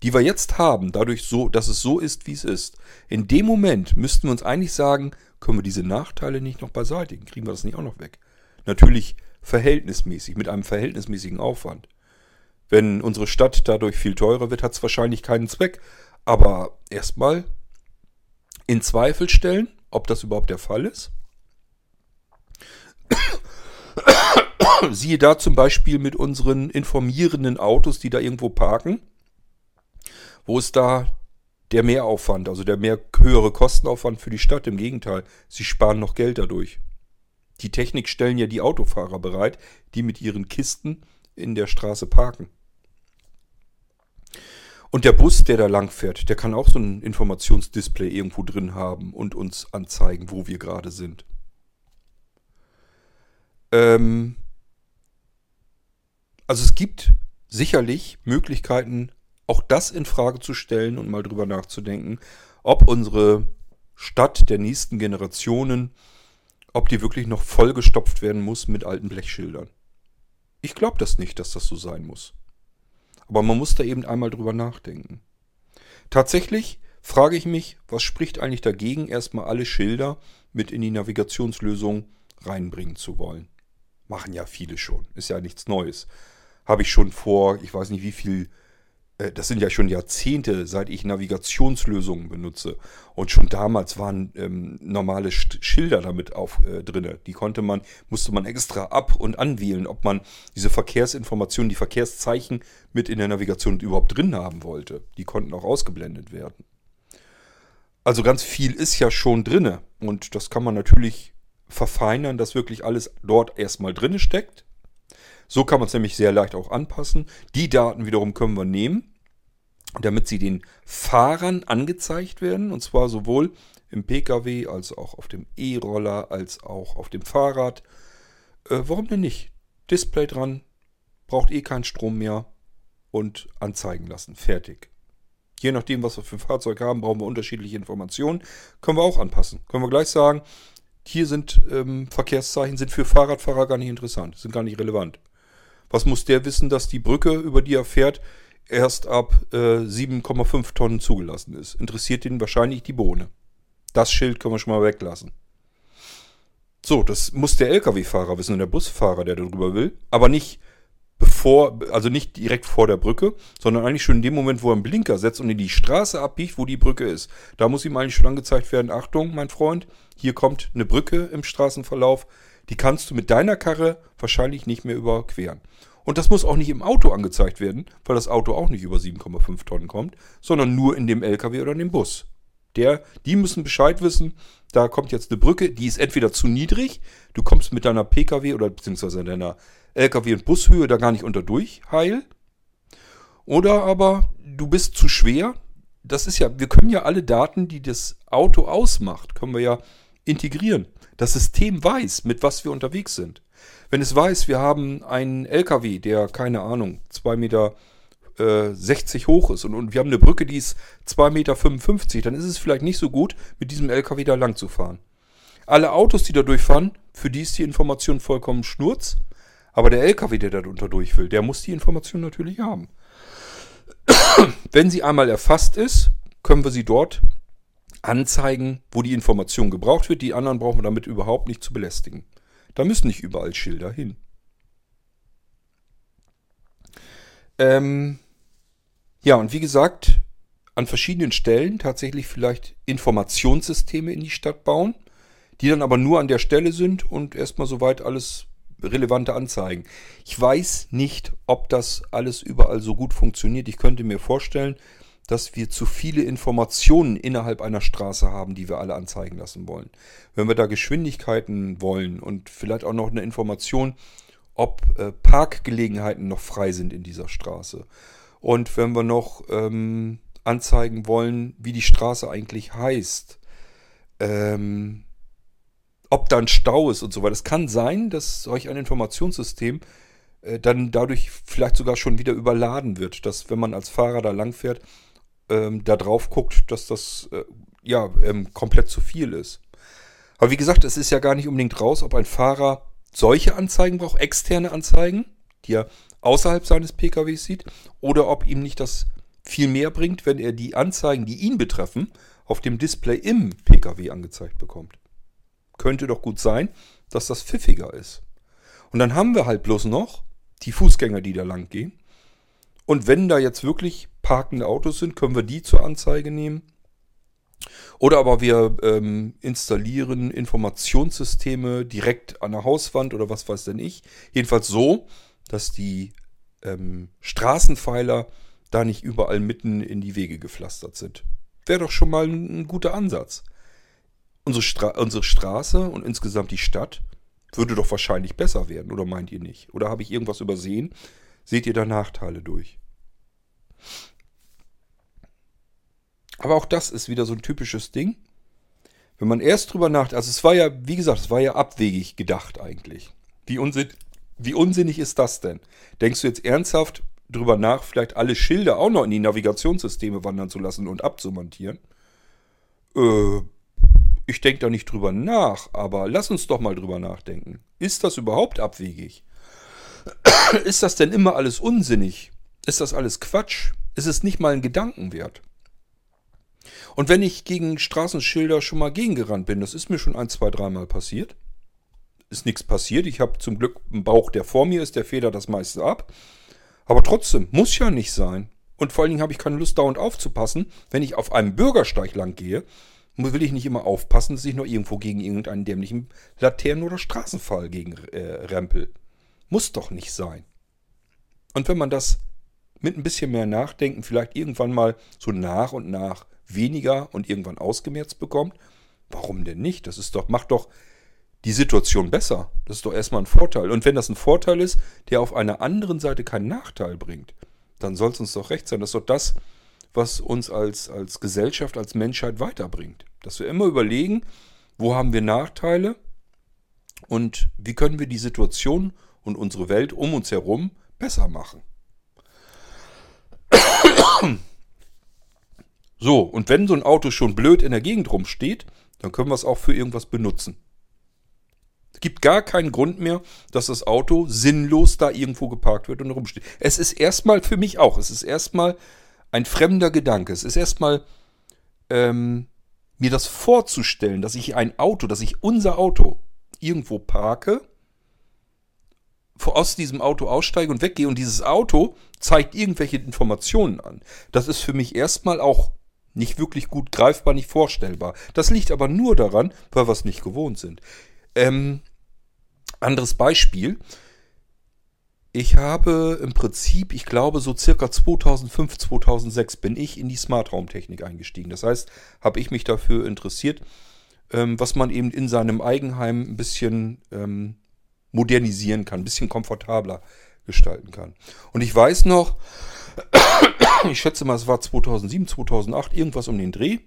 die wir jetzt haben, dadurch so, dass es so ist, wie es ist, in dem Moment müssten wir uns eigentlich sagen, können wir diese Nachteile nicht noch beseitigen? Kriegen wir das nicht auch noch weg? Natürlich verhältnismäßig, mit einem verhältnismäßigen Aufwand. Wenn unsere Stadt dadurch viel teurer wird, hat es wahrscheinlich keinen Zweck. Aber erstmal in Zweifel stellen, ob das überhaupt der Fall ist. Siehe da zum Beispiel mit unseren informierenden Autos, die da irgendwo parken. Wo ist da der Mehraufwand, also der mehr höhere Kostenaufwand für die Stadt? Im Gegenteil, sie sparen noch Geld dadurch. Die Technik stellen ja die Autofahrer bereit, die mit ihren Kisten in der Straße parken. Und der Bus, der da lang fährt, der kann auch so ein Informationsdisplay irgendwo drin haben und uns anzeigen, wo wir gerade sind. Ähm also es gibt sicherlich Möglichkeiten, auch das in Frage zu stellen und mal drüber nachzudenken, ob unsere Stadt der nächsten Generationen ob die wirklich noch vollgestopft werden muss mit alten Blechschildern. Ich glaube das nicht, dass das so sein muss. Aber man muss da eben einmal drüber nachdenken. Tatsächlich frage ich mich, was spricht eigentlich dagegen, erstmal alle Schilder mit in die Navigationslösung reinbringen zu wollen. Machen ja viele schon, ist ja nichts Neues. Habe ich schon vor, ich weiß nicht wie viel das sind ja schon Jahrzehnte, seit ich Navigationslösungen benutze. Und schon damals waren ähm, normale Schilder damit auf äh, drinne. Die konnte man, musste man extra ab- und anwählen, ob man diese Verkehrsinformationen, die Verkehrszeichen mit in der Navigation überhaupt drin haben wollte. Die konnten auch ausgeblendet werden. Also ganz viel ist ja schon drinne. Und das kann man natürlich verfeinern, dass wirklich alles dort erstmal drinne steckt. So kann man es nämlich sehr leicht auch anpassen. Die Daten wiederum können wir nehmen, damit sie den Fahrern angezeigt werden. Und zwar sowohl im Pkw als auch auf dem E-Roller als auch auf dem Fahrrad. Äh, warum denn nicht? Display dran, braucht eh keinen Strom mehr und anzeigen lassen. Fertig. Je nachdem, was wir für ein Fahrzeug haben, brauchen wir unterschiedliche Informationen. Können wir auch anpassen. Können wir gleich sagen, hier sind ähm, Verkehrszeichen, sind für Fahrradfahrer gar nicht interessant, sind gar nicht relevant. Was muss der wissen, dass die Brücke, über die er fährt, erst ab äh, 7,5 Tonnen zugelassen ist? Interessiert ihn wahrscheinlich die Bohne. Das Schild können wir schon mal weglassen. So, das muss der Lkw-Fahrer wissen und der Busfahrer, der darüber will, aber nicht bevor, also nicht direkt vor der Brücke, sondern eigentlich schon in dem Moment, wo er einen Blinker setzt und in die Straße abbiegt, wo die Brücke ist. Da muss ihm eigentlich schon angezeigt werden, Achtung, mein Freund, hier kommt eine Brücke im Straßenverlauf, die kannst du mit deiner Karre wahrscheinlich nicht mehr überqueren. Und das muss auch nicht im Auto angezeigt werden, weil das Auto auch nicht über 7,5 Tonnen kommt, sondern nur in dem LKW oder in dem Bus. Der, die müssen Bescheid wissen, da kommt jetzt eine Brücke, die ist entweder zu niedrig, du kommst mit deiner PKW oder beziehungsweise deiner LKW- und Bushöhe da gar nicht unter durch, heil. Oder aber du bist zu schwer. Das ist ja, wir können ja alle Daten, die das Auto ausmacht, können wir ja integrieren. Das System weiß, mit was wir unterwegs sind. Wenn es weiß, wir haben einen LKW, der, keine Ahnung, 2,60 Meter äh, 60 hoch ist und, und wir haben eine Brücke, die ist 2,55 Meter, dann ist es vielleicht nicht so gut, mit diesem LKW da lang zu fahren. Alle Autos, die da durchfahren, für die ist die Information vollkommen schnurz. Aber der LKW, der da drunter durch will, der muss die Information natürlich haben. Wenn sie einmal erfasst ist, können wir sie dort anzeigen, wo die Information gebraucht wird. Die anderen brauchen wir damit überhaupt nicht zu belästigen. Da müssen nicht überall Schilder hin. Ähm, ja, und wie gesagt, an verschiedenen Stellen tatsächlich vielleicht Informationssysteme in die Stadt bauen, die dann aber nur an der Stelle sind und erstmal soweit alles relevante Anzeigen. Ich weiß nicht, ob das alles überall so gut funktioniert. Ich könnte mir vorstellen, dass wir zu viele Informationen innerhalb einer Straße haben, die wir alle anzeigen lassen wollen. Wenn wir da Geschwindigkeiten wollen und vielleicht auch noch eine Information, ob äh, Parkgelegenheiten noch frei sind in dieser Straße. Und wenn wir noch ähm, anzeigen wollen, wie die Straße eigentlich heißt, ähm, ob da ein Stau ist und so weiter. Es kann sein, dass solch ein Informationssystem äh, dann dadurch vielleicht sogar schon wieder überladen wird, dass wenn man als Fahrer da langfährt, ähm, da drauf guckt, dass das äh, ja ähm, komplett zu viel ist. Aber wie gesagt, es ist ja gar nicht unbedingt raus, ob ein Fahrer solche Anzeigen braucht, externe Anzeigen, die er außerhalb seines PKWs sieht, oder ob ihm nicht das viel mehr bringt, wenn er die Anzeigen, die ihn betreffen, auf dem Display im PKW angezeigt bekommt. Könnte doch gut sein, dass das pfiffiger ist. Und dann haben wir halt bloß noch die Fußgänger, die da lang gehen. Und wenn da jetzt wirklich parkende Autos sind, können wir die zur Anzeige nehmen. Oder aber wir ähm, installieren Informationssysteme direkt an der Hauswand oder was weiß denn ich. Jedenfalls so, dass die ähm, Straßenpfeiler da nicht überall mitten in die Wege gepflastert sind. Wäre doch schon mal ein, ein guter Ansatz. Unsere, Stra unsere Straße und insgesamt die Stadt würde doch wahrscheinlich besser werden, oder meint ihr nicht? Oder habe ich irgendwas übersehen? Seht ihr da Nachteile durch? Aber auch das ist wieder so ein typisches Ding. Wenn man erst drüber nachdenkt, also es war ja, wie gesagt, es war ja abwegig gedacht eigentlich. Wie, unsinn, wie unsinnig ist das denn? Denkst du jetzt ernsthaft drüber nach, vielleicht alle Schilder auch noch in die Navigationssysteme wandern zu lassen und abzumontieren? Äh, ich denke da nicht drüber nach, aber lass uns doch mal drüber nachdenken. Ist das überhaupt abwegig? ist das denn immer alles unsinnig? Ist das alles Quatsch? Ist es nicht mal ein Gedankenwert? Und wenn ich gegen Straßenschilder schon mal gegengerannt bin, das ist mir schon ein, zwei, dreimal passiert, ist nichts passiert. Ich habe zum Glück einen Bauch, der vor mir ist, der federt das meiste ab. Aber trotzdem, muss ja nicht sein. Und vor allen Dingen habe ich keine Lust, dauernd aufzupassen. Wenn ich auf einem Bürgersteig lang gehe, will ich nicht immer aufpassen, dass ich noch irgendwo gegen irgendeinen dämlichen Laternen- oder Straßenfall gegen äh, rempel. Muss doch nicht sein. Und wenn man das mit ein bisschen mehr Nachdenken vielleicht irgendwann mal so nach und nach weniger und irgendwann ausgemerzt bekommt, warum denn nicht? Das ist doch, macht doch die Situation besser. Das ist doch erstmal ein Vorteil. Und wenn das ein Vorteil ist, der auf einer anderen Seite keinen Nachteil bringt, dann soll es uns doch recht sein. Das ist doch das, was uns als, als Gesellschaft, als Menschheit weiterbringt. Dass wir immer überlegen, wo haben wir Nachteile und wie können wir die Situation und unsere Welt um uns herum besser machen. So, und wenn so ein Auto schon blöd in der Gegend rumsteht, dann können wir es auch für irgendwas benutzen. Es gibt gar keinen Grund mehr, dass das Auto sinnlos da irgendwo geparkt wird und rumsteht. Es ist erstmal für mich auch, es ist erstmal ein fremder Gedanke. Es ist erstmal ähm, mir das vorzustellen, dass ich ein Auto, dass ich unser Auto irgendwo parke, aus diesem Auto aussteige und weggehe und dieses Auto zeigt irgendwelche Informationen an. Das ist für mich erstmal auch nicht wirklich gut greifbar, nicht vorstellbar. Das liegt aber nur daran, weil wir es nicht gewohnt sind. Ähm, anderes Beispiel. Ich habe im Prinzip, ich glaube, so circa 2005, 2006 bin ich in die Smart Home Technik eingestiegen. Das heißt, habe ich mich dafür interessiert, ähm, was man eben in seinem Eigenheim ein bisschen ähm, modernisieren kann, ein bisschen komfortabler gestalten kann. Und ich weiß noch, ich schätze mal, es war 2007, 2008, irgendwas um den Dreh.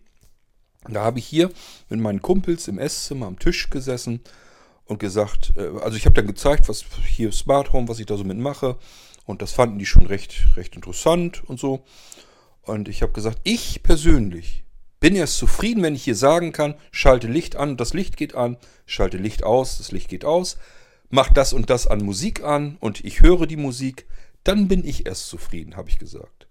Da habe ich hier mit meinen Kumpels im Esszimmer am Tisch gesessen und gesagt, äh, also ich habe dann gezeigt, was hier Smart Home, was ich da so mitmache. Und das fanden die schon recht, recht interessant und so. Und ich habe gesagt, ich persönlich bin erst zufrieden, wenn ich hier sagen kann, schalte Licht an, das Licht geht an, schalte Licht aus, das Licht geht aus, mach das und das an Musik an und ich höre die Musik, dann bin ich erst zufrieden, habe ich gesagt.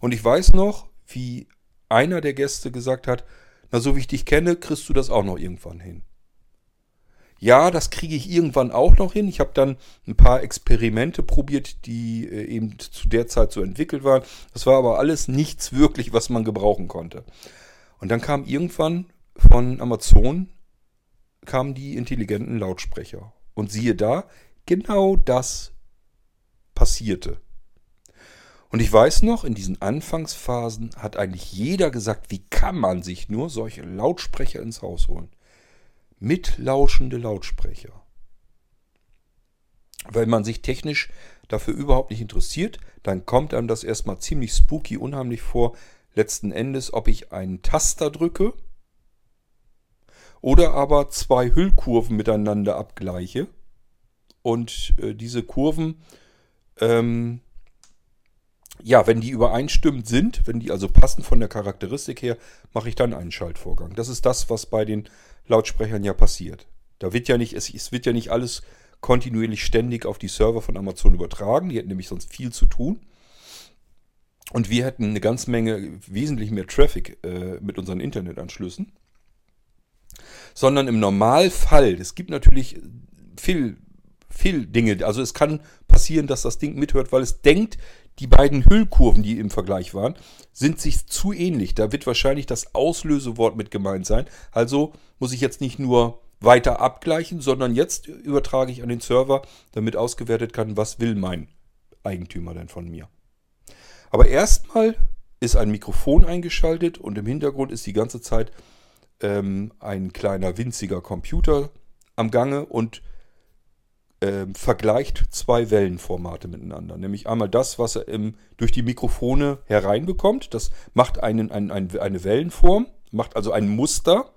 Und ich weiß noch, wie einer der Gäste gesagt hat, na so wie ich dich kenne, kriegst du das auch noch irgendwann hin. Ja, das kriege ich irgendwann auch noch hin. Ich habe dann ein paar Experimente probiert, die äh, eben zu der Zeit so entwickelt waren. Das war aber alles nichts wirklich, was man gebrauchen konnte. Und dann kam irgendwann von Amazon kamen die intelligenten Lautsprecher. Und siehe da, genau das passierte. Und ich weiß noch, in diesen Anfangsphasen hat eigentlich jeder gesagt, wie kann man sich nur solche Lautsprecher ins Haus holen? Mitlauschende Lautsprecher. Weil man sich technisch dafür überhaupt nicht interessiert, dann kommt einem das erstmal ziemlich spooky, unheimlich vor. Letzten Endes, ob ich einen Taster drücke oder aber zwei Hüllkurven miteinander abgleiche. Und äh, diese Kurven ähm, ja, wenn die übereinstimmend sind, wenn die also passen von der Charakteristik her, mache ich dann einen Schaltvorgang. Das ist das, was bei den Lautsprechern ja passiert. Da wird ja nicht, es, es wird ja nicht alles kontinuierlich ständig auf die Server von Amazon übertragen. Die hätten nämlich sonst viel zu tun. Und wir hätten eine ganze Menge, wesentlich mehr Traffic äh, mit unseren Internetanschlüssen. Sondern im Normalfall, es gibt natürlich viel, viel Dinge. Also es kann passieren, dass das Ding mithört, weil es denkt, die beiden Hüllkurven, die im Vergleich waren, sind sich zu ähnlich. Da wird wahrscheinlich das Auslösewort mit gemeint sein. Also muss ich jetzt nicht nur weiter abgleichen, sondern jetzt übertrage ich an den Server, damit ausgewertet kann, was will mein Eigentümer denn von mir. Aber erstmal ist ein Mikrofon eingeschaltet und im Hintergrund ist die ganze Zeit ähm, ein kleiner winziger Computer am Gange und äh, vergleicht zwei Wellenformate miteinander. Nämlich einmal das, was er im, durch die Mikrofone hereinbekommt. Das macht einen, ein, ein, eine Wellenform, macht also ein Muster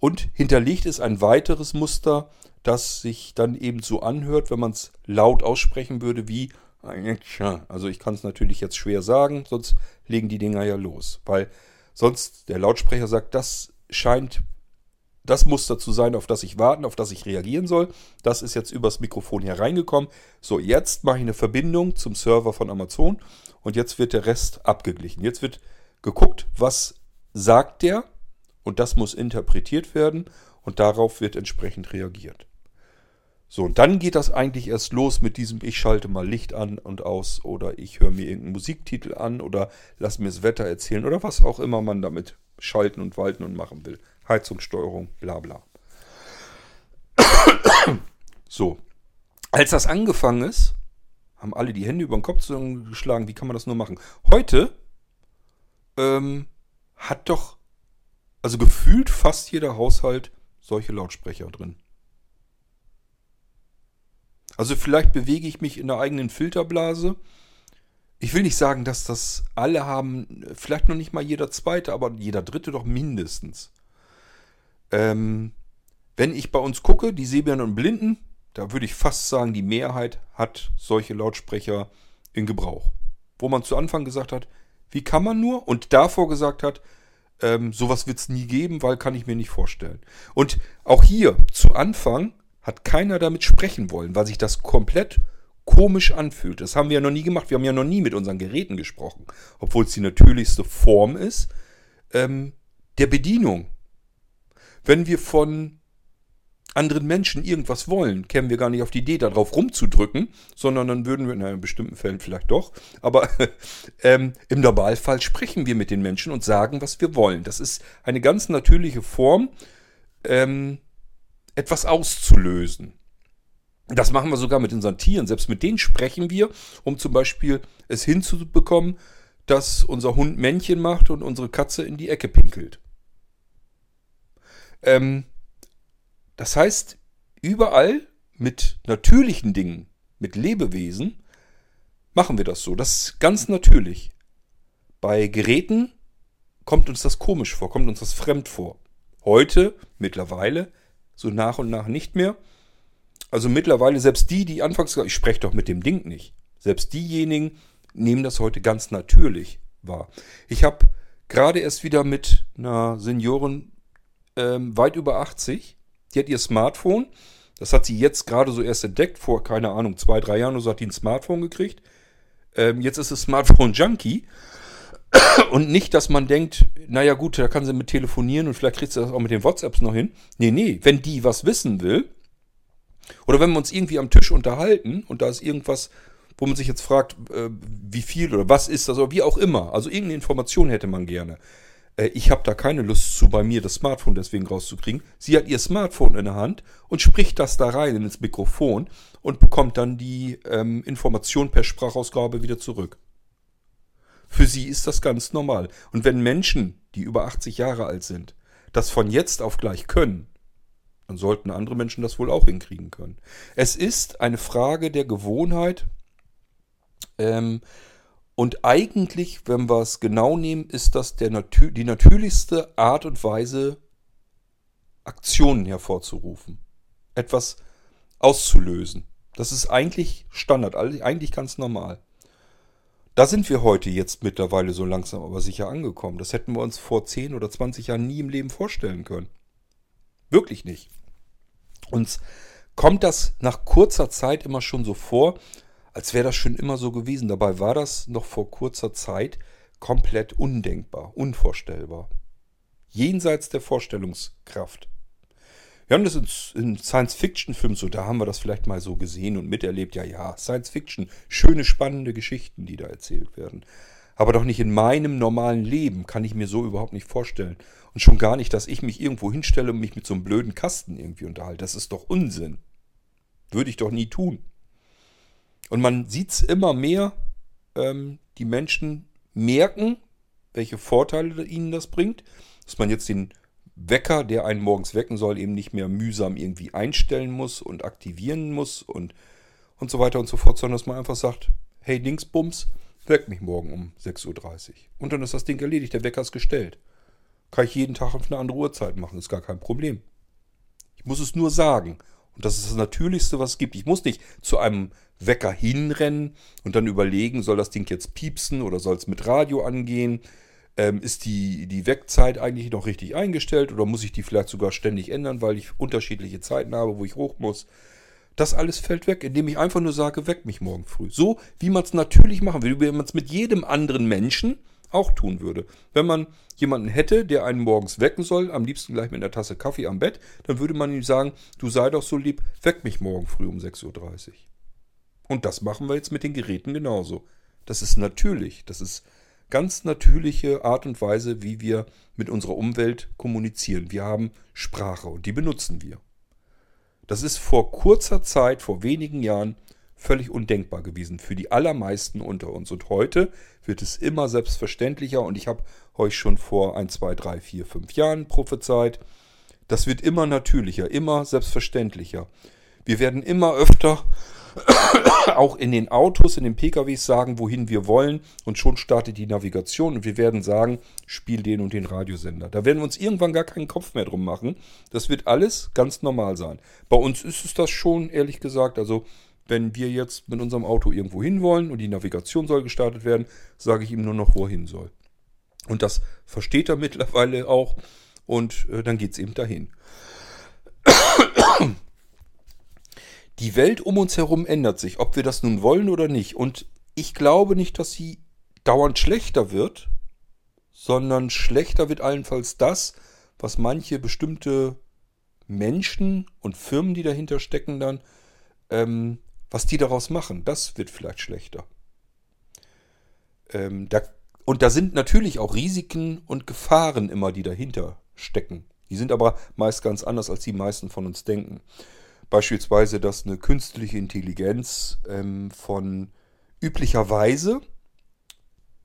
und hinterlegt es ein weiteres Muster, das sich dann eben so anhört, wenn man es laut aussprechen würde, wie also ich kann es natürlich jetzt schwer sagen, sonst legen die Dinger ja los. Weil sonst der Lautsprecher sagt, das scheint das Muster zu sein, auf das ich warten, auf das ich reagieren soll. Das ist jetzt übers Mikrofon hereingekommen. So, jetzt mache ich eine Verbindung zum Server von Amazon und jetzt wird der Rest abgeglichen. Jetzt wird geguckt, was sagt der und das muss interpretiert werden und darauf wird entsprechend reagiert. So, und dann geht das eigentlich erst los mit diesem, ich schalte mal Licht an und aus oder ich höre mir irgendeinen Musiktitel an oder lass mir das Wetter erzählen oder was auch immer man damit schalten und walten und machen will. Heizungssteuerung, bla bla. so, als das angefangen ist, haben alle die Hände über den Kopf geschlagen, wie kann man das nur machen? Heute ähm, hat doch, also gefühlt fast jeder Haushalt solche Lautsprecher drin. Also vielleicht bewege ich mich in der eigenen Filterblase. Ich will nicht sagen, dass das alle haben, vielleicht noch nicht mal jeder zweite, aber jeder dritte doch mindestens. Ähm, wenn ich bei uns gucke, die Sehbehinderten und Blinden, da würde ich fast sagen, die Mehrheit hat solche Lautsprecher in Gebrauch. Wo man zu Anfang gesagt hat, wie kann man nur? Und davor gesagt hat, ähm, sowas wird es nie geben, weil kann ich mir nicht vorstellen. Und auch hier zu Anfang hat keiner damit sprechen wollen, weil sich das komplett komisch anfühlt. Das haben wir ja noch nie gemacht. Wir haben ja noch nie mit unseren Geräten gesprochen, obwohl es die natürlichste Form ist ähm, der Bedienung. Wenn wir von anderen Menschen irgendwas wollen, kämen wir gar nicht auf die Idee, darauf rumzudrücken, sondern dann würden wir, in bestimmten Fällen vielleicht doch, aber ähm, im Normalfall sprechen wir mit den Menschen und sagen, was wir wollen. Das ist eine ganz natürliche Form, ähm, etwas auszulösen. Das machen wir sogar mit unseren Tieren. Selbst mit denen sprechen wir, um zum Beispiel es hinzubekommen, dass unser Hund Männchen macht und unsere Katze in die Ecke pinkelt. Ähm, das heißt, überall mit natürlichen Dingen, mit Lebewesen, machen wir das so. Das ist ganz natürlich. Bei Geräten kommt uns das komisch vor, kommt uns das fremd vor. Heute, mittlerweile, so nach und nach nicht mehr. Also mittlerweile, selbst die, die anfangs ich spreche doch mit dem Ding nicht. Selbst diejenigen nehmen das heute ganz natürlich wahr. Ich habe gerade erst wieder mit einer Seniorin ähm, weit über 80. Die hat ihr Smartphone. Das hat sie jetzt gerade so erst entdeckt. Vor, keine Ahnung, zwei, drei Jahren oder so hat die ein Smartphone gekriegt. Ähm, jetzt ist es Smartphone-Junkie. Und nicht, dass man denkt, naja gut, da kann sie mit telefonieren und vielleicht kriegt sie das auch mit den WhatsApps noch hin. Nee, nee, wenn die was wissen will, oder wenn wir uns irgendwie am Tisch unterhalten und da ist irgendwas, wo man sich jetzt fragt, äh, wie viel oder was ist das oder wie auch immer, also irgendeine Information hätte man gerne, Äh, ich habe da keine Lust zu, bei mir das Smartphone deswegen rauszukriegen. Sie hat ihr Smartphone in der Hand und spricht das da rein ins Mikrofon und bekommt dann die ähm, Information per Sprachausgabe wieder zurück. Für sie ist das ganz normal. Und wenn Menschen, die über 80 Jahre alt sind, das von jetzt auf gleich können, dann sollten andere Menschen das wohl auch hinkriegen können. Es ist eine Frage der Gewohnheit. Ähm, und eigentlich, wenn wir es genau nehmen, ist das der natür die natürlichste Art und Weise, Aktionen hervorzurufen. Etwas auszulösen. Das ist eigentlich Standard, eigentlich ganz normal. Da sind wir heute jetzt mittlerweile so langsam aber sicher angekommen. Das hätten wir uns vor 10 oder 20 Jahren nie im Leben vorstellen können. Wirklich nicht. Uns kommt das nach kurzer Zeit immer schon so vor, als wäre das schon immer so gewesen. Dabei war das noch vor kurzer Zeit komplett undenkbar, unvorstellbar. Jenseits der Vorstellungskraft. Wir haben das in, Science-Fiction-Filmen so, da haben wir das vielleicht mal so gesehen und miterlebt. Ja, ja, Science-Fiction, schöne, spannende Geschichten, die da erzählt werden. Aber doch nicht in meinem normalen Leben, kann ich mir so überhaupt nicht vorstellen. Und schon gar nicht, dass ich mich irgendwo hinstelle und mich mit so einem blöden Kasten irgendwie unterhalte. Das ist doch Unsinn. Würde ich doch nie tun. Und man sieht es immer mehr, ähm, die Menschen merken, welche Vorteile ihnen das bringt. Dass man jetzt den Wecker, der einen morgens wecken soll, eben nicht mehr mühsam irgendwie einstellen muss und aktivieren muss und, und so weiter und so fort, sondern dass man einfach sagt, hey Dingsbums, weck mich morgen um 6.30 Uhr. Und dann ist das Ding erledigt, der Wecker ist gestellt. Kann ich jeden Tag auf eine andere Uhrzeit machen, ist gar kein Problem. Ich muss es nur sagen. Und das ist das Natürlichste, was es gibt. Ich muss nicht zu einem Wecker hinrennen und dann überlegen, soll das Ding jetzt piepsen oder soll es mit Radio angehen? Ähm, ist die, die Wegzeit eigentlich noch richtig eingestellt oder muss ich die vielleicht sogar ständig ändern, weil ich unterschiedliche Zeiten habe, wo ich hoch muss? Das alles fällt weg, indem ich einfach nur sage, weck mich morgen früh. So wie man es natürlich machen will, wie man es mit jedem anderen Menschen auch tun würde. Wenn man jemanden hätte, der einen morgens wecken soll, am liebsten gleich mit einer Tasse Kaffee am Bett, dann würde man ihm sagen, du sei doch so lieb, weck mich morgen früh um 6.30 Uhr. Und das machen wir jetzt mit den Geräten genauso. Das ist natürlich, das ist ganz natürliche Art und Weise, wie wir mit unserer Umwelt kommunizieren. Wir haben Sprache und die benutzen wir. Das ist vor kurzer Zeit, vor wenigen Jahren, völlig undenkbar gewesen für die allermeisten unter uns. Und heute wird es immer selbstverständlicher und ich habe euch schon vor 1, 2, 3, 4, 5 Jahren prophezeit. Das wird immer natürlicher, immer selbstverständlicher. Wir werden immer öfter auch in den Autos, in den PKWs sagen, wohin wir wollen und schon startet die Navigation und wir werden sagen, spiel den und den Radiosender. Da werden wir uns irgendwann gar keinen Kopf mehr drum machen. Das wird alles ganz normal sein. Bei uns ist es das schon, ehrlich gesagt. Also wenn wir jetzt mit unserem Auto irgendwo hin wollen und die Navigation soll gestartet werden, sage ich ihm nur noch, wohin soll. Und das versteht er mittlerweile auch und äh, dann geht es eben dahin. Die Welt um uns herum ändert sich, ob wir das nun wollen oder nicht. Und ich glaube nicht, dass sie dauernd schlechter wird, sondern schlechter wird allenfalls das, was manche bestimmte Menschen und Firmen, die dahinter stecken, dann, ähm, was die daraus machen. Das wird vielleicht schlechter. Ähm, da, und da sind natürlich auch Risiken und Gefahren immer, die dahinter stecken. Die sind aber meist ganz anders, als die meisten von uns denken. Beispielsweise, dass eine künstliche Intelligenz ähm, von üblicherweise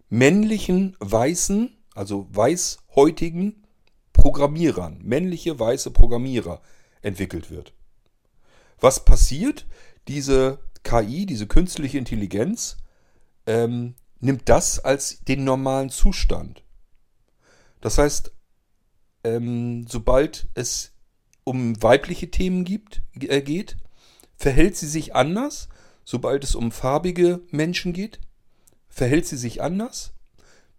männlichen, weißen, also weißhäutigen Programmierern, männliche weiße Programmierer entwickelt wird. Was passiert? Diese KI, diese künstliche Intelligenz, ähm, nimmt das als den normalen Zustand. Das heißt, ähm, sobald es um weibliche Themen gibt, äh, geht, verhält sie sich anders. Sobald es um farbige Menschen geht, verhält sie sich anders.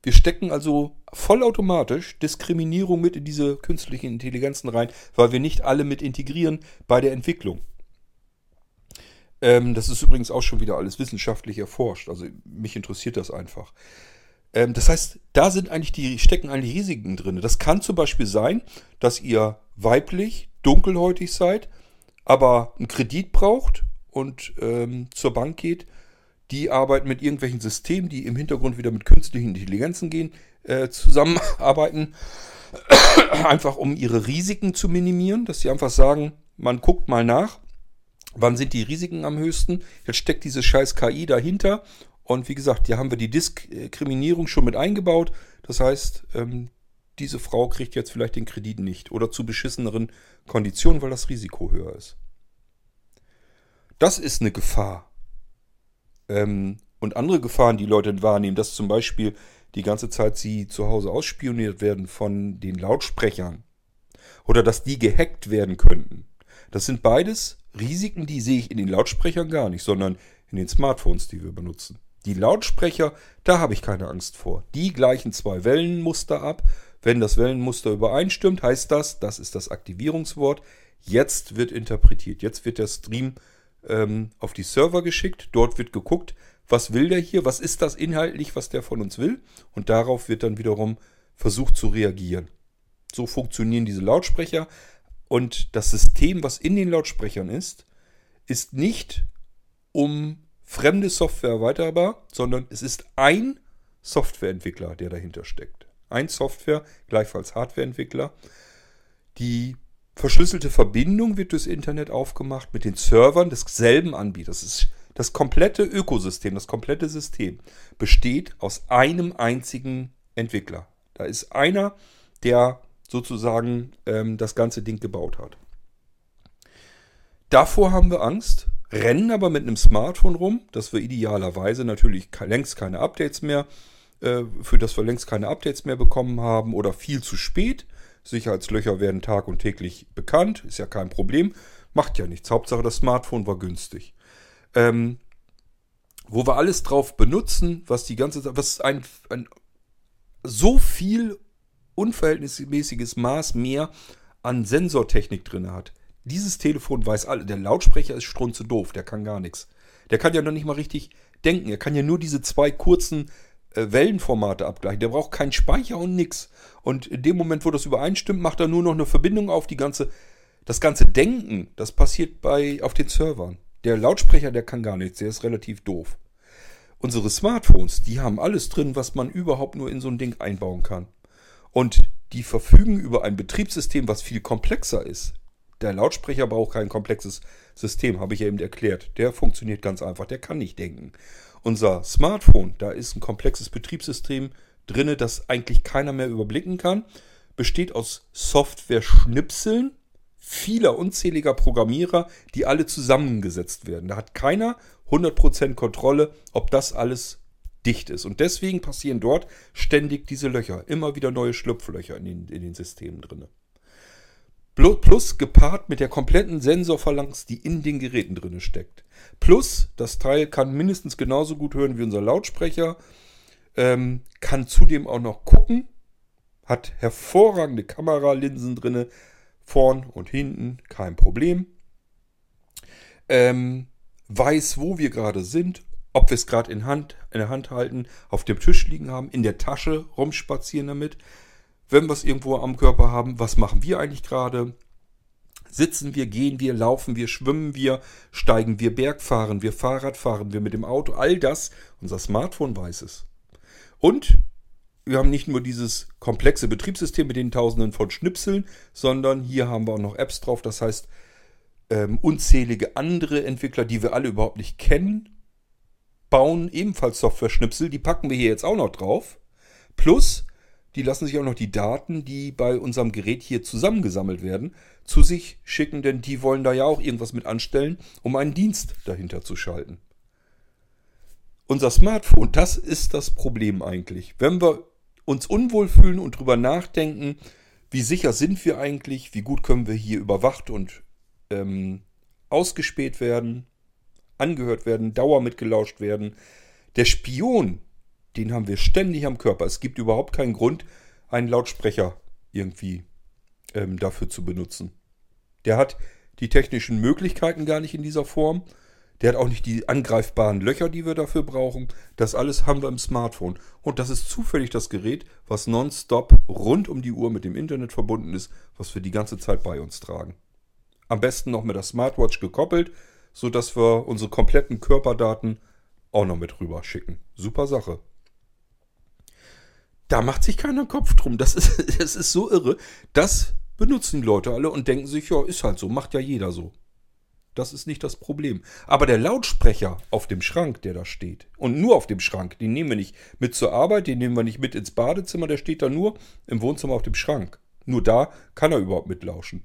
Wir stecken also vollautomatisch Diskriminierung mit in diese künstlichen Intelligenzen rein, weil wir nicht alle mit integrieren bei der Entwicklung. Ähm, das ist übrigens auch schon wieder alles wissenschaftlich erforscht. Also mich interessiert das einfach. Ähm, das heißt, da sind eigentlich die, stecken eigentlich Risiken drin. Das kann zum Beispiel sein, dass ihr weiblich dunkelhäutig seid, aber einen Kredit braucht und ähm, zur Bank geht, Die arbeiten mit irgendwelchen Systemen, die im Hintergrund wieder mit künstlichen Intelligenzen gehen, äh, zusammenarbeiten. einfach um ihre Risiken zu minimieren, dass sie einfach sagen, man guckt mal nach, wann sind die Risiken am höchsten. Jetzt steckt diese scheiß KI dahinter. Und wie gesagt, hier haben wir die Diskriminierung schon mit eingebaut. Das heißt, ähm, diese Frau kriegt jetzt vielleicht den Kredit nicht oder zu beschisseneren Konditionen, weil das Risiko höher ist. Das ist eine Gefahr. Ähm, und andere Gefahren, die Leute wahrnehmen, dass zum Beispiel die ganze Zeit sie zu Hause ausspioniert werden von den Lautsprechern oder dass die gehackt werden könnten. Das sind beides Risiken, die sehe ich in den Lautsprechern gar nicht, sondern in den Smartphones, die wir benutzen. Die Lautsprecher, da habe ich keine Angst vor. Die gleichen zwei Wellenmuster ab. Wenn das Wellenmuster übereinstimmt, heißt das, das ist das Aktivierungswort. Jetzt wird interpretiert. Jetzt wird der Stream ähm, auf die Server geschickt. Dort wird geguckt, was will der hier, was ist das inhaltlich, was der von uns will. Und darauf wird dann wiederum versucht zu reagieren. So funktionieren diese Lautsprecher. Und das System, was in den Lautsprechern ist, ist nicht um fremde Software erweiterbar, sondern es ist ein Softwareentwickler, der dahinter steckt. Ein Software, gleichfalls Hardwareentwickler. Die verschlüsselte Verbindung wird durchs Internet aufgemacht mit den Servern desselben Anbieters. Das ist das komplette Ökosystem, das komplette System besteht aus einem einzigen Entwickler. Da ist einer, der sozusagen ähm, das ganze Ding gebaut hat. Davor haben wir Angst, rennen aber mit einem Smartphone rum, dass wir idealerweise natürlich längst keine Updates mehr, äh, für das wir längst keine Updates mehr bekommen haben oder viel zu spät. Sicherheitslöcher werden tag und täglich bekannt, ist ja kein Problem, macht ja nichts. Hauptsache das Smartphone war günstig ähm, wo wir alles drauf benutzen, was die ganze Zeit, was ein, ein so viel unverhältnismäßiges Maß mehr an Sensortechnik drin hat. Dieses Telefon weiß alle, der Lautsprecher ist strunze doof, der kann gar nichts. Der kann ja noch nicht mal richtig denken. Er kann ja nur diese zwei kurzen äh, Wellenformate abgleichen. Der braucht keinen Speicher und nichts. Und in dem Moment, wo das übereinstimmt, macht er nur noch eine Verbindung auf. Die ganze, das ganze Denken, das passiert bei, auf den Servern. Der Lautsprecher, der kann gar nichts, der ist relativ doof. Unsere Smartphones, die haben alles drin, was man überhaupt nur in so ein Ding einbauen kann. Und die verfügen über ein Betriebssystem, was viel komplexer ist. Der Lautsprecher braucht kein komplexes System, habe ich ja eben erklärt. Der funktioniert ganz einfach, der kann nicht denken. Unser Smartphone, da ist ein komplexes Betriebssystem drin, das eigentlich keiner mehr überblicken kann. Besteht aus Software-Schnipseln, vieler unzähliger Programmierer, die alle zusammengesetzt werden. Da hat keiner 100% Kontrolle, ob das alles dicht ist. Und deswegen passieren dort ständig diese Löcher. Immer wieder neue Schlupflöcher in den, in den Systemen drin. Plus gepaart mit der kompletten Sensorphalanx, die in den Geräten drin steckt. Plus, das Teil kann mindestens genauso gut hören wie unser Lautsprecher, ähm, kann zudem auch noch gucken, hat hervorragende Kameralinsen drin, vorn und hinten, kein Problem. Ähm, weiß, wo wir gerade sind, ob wir es gerade in, Hand, in der Hand halten, auf dem Tisch liegen haben, in der Tasche rumspazieren damit. Wenn wir es irgendwo am Körper haben, was machen wir eigentlich gerade? Sitzen wir, gehen wir, laufen wir, schwimmen wir, steigen wir Berg, fahren wir Fahrrad, fahren wir mit dem Auto, all das, unser Smartphone weiß es. Und wir haben nicht nur dieses komplexe Betriebssystem mit den tausenden von Schnipseln, sondern hier haben wir auch noch Apps drauf. Das heißt, ähm, unzählige andere Entwickler, die wir alle überhaupt nicht kennen, bauen ebenfalls Software-Schnipsel. Die packen wir hier jetzt auch noch drauf. Plus, die lassen sich auch noch die Daten, die bei unserem Gerät hier zusammengesammelt werden, zu sich schicken, denn die wollen da ja auch irgendwas mit anstellen, um einen Dienst dahinter zu schalten. Unser Smartphone, das ist das Problem eigentlich. Wenn wir uns unwohl fühlen und drüber nachdenken, wie sicher sind wir eigentlich, wie gut können wir hier überwacht und ähm, ausgespäht werden, angehört werden, Dauer mitgelauscht werden. Der Spion, den haben wir ständig am Körper. Es gibt überhaupt keinen Grund, einen Lautsprecher irgendwie ähm, dafür zu benutzen. Der hat die technischen Möglichkeiten gar nicht in dieser Form. Der hat auch nicht die angreifbaren Löcher, die wir dafür brauchen. Das alles haben wir im Smartphone. Und das ist zufällig das Gerät, was nonstop rund um die Uhr mit dem Internet verbunden ist, was wir die ganze Zeit bei uns tragen. Am besten noch mit der Smartwatch gekoppelt, sodass wir unsere kompletten Körperdaten auch noch mit rüber schicken. Super Sache. Da macht sich keiner Kopf drum. Das ist, das ist so irre. Das benutzen die Leute alle und denken sich, ja, ist halt so, macht ja jeder so. Das ist nicht das Problem. Aber der Lautsprecher auf dem Schrank, der da steht, und nur auf dem Schrank, den nehmen wir nicht mit zur Arbeit, den nehmen wir nicht mit ins Badezimmer, der steht da nur im Wohnzimmer auf dem Schrank. Nur da kann er überhaupt mitlauschen.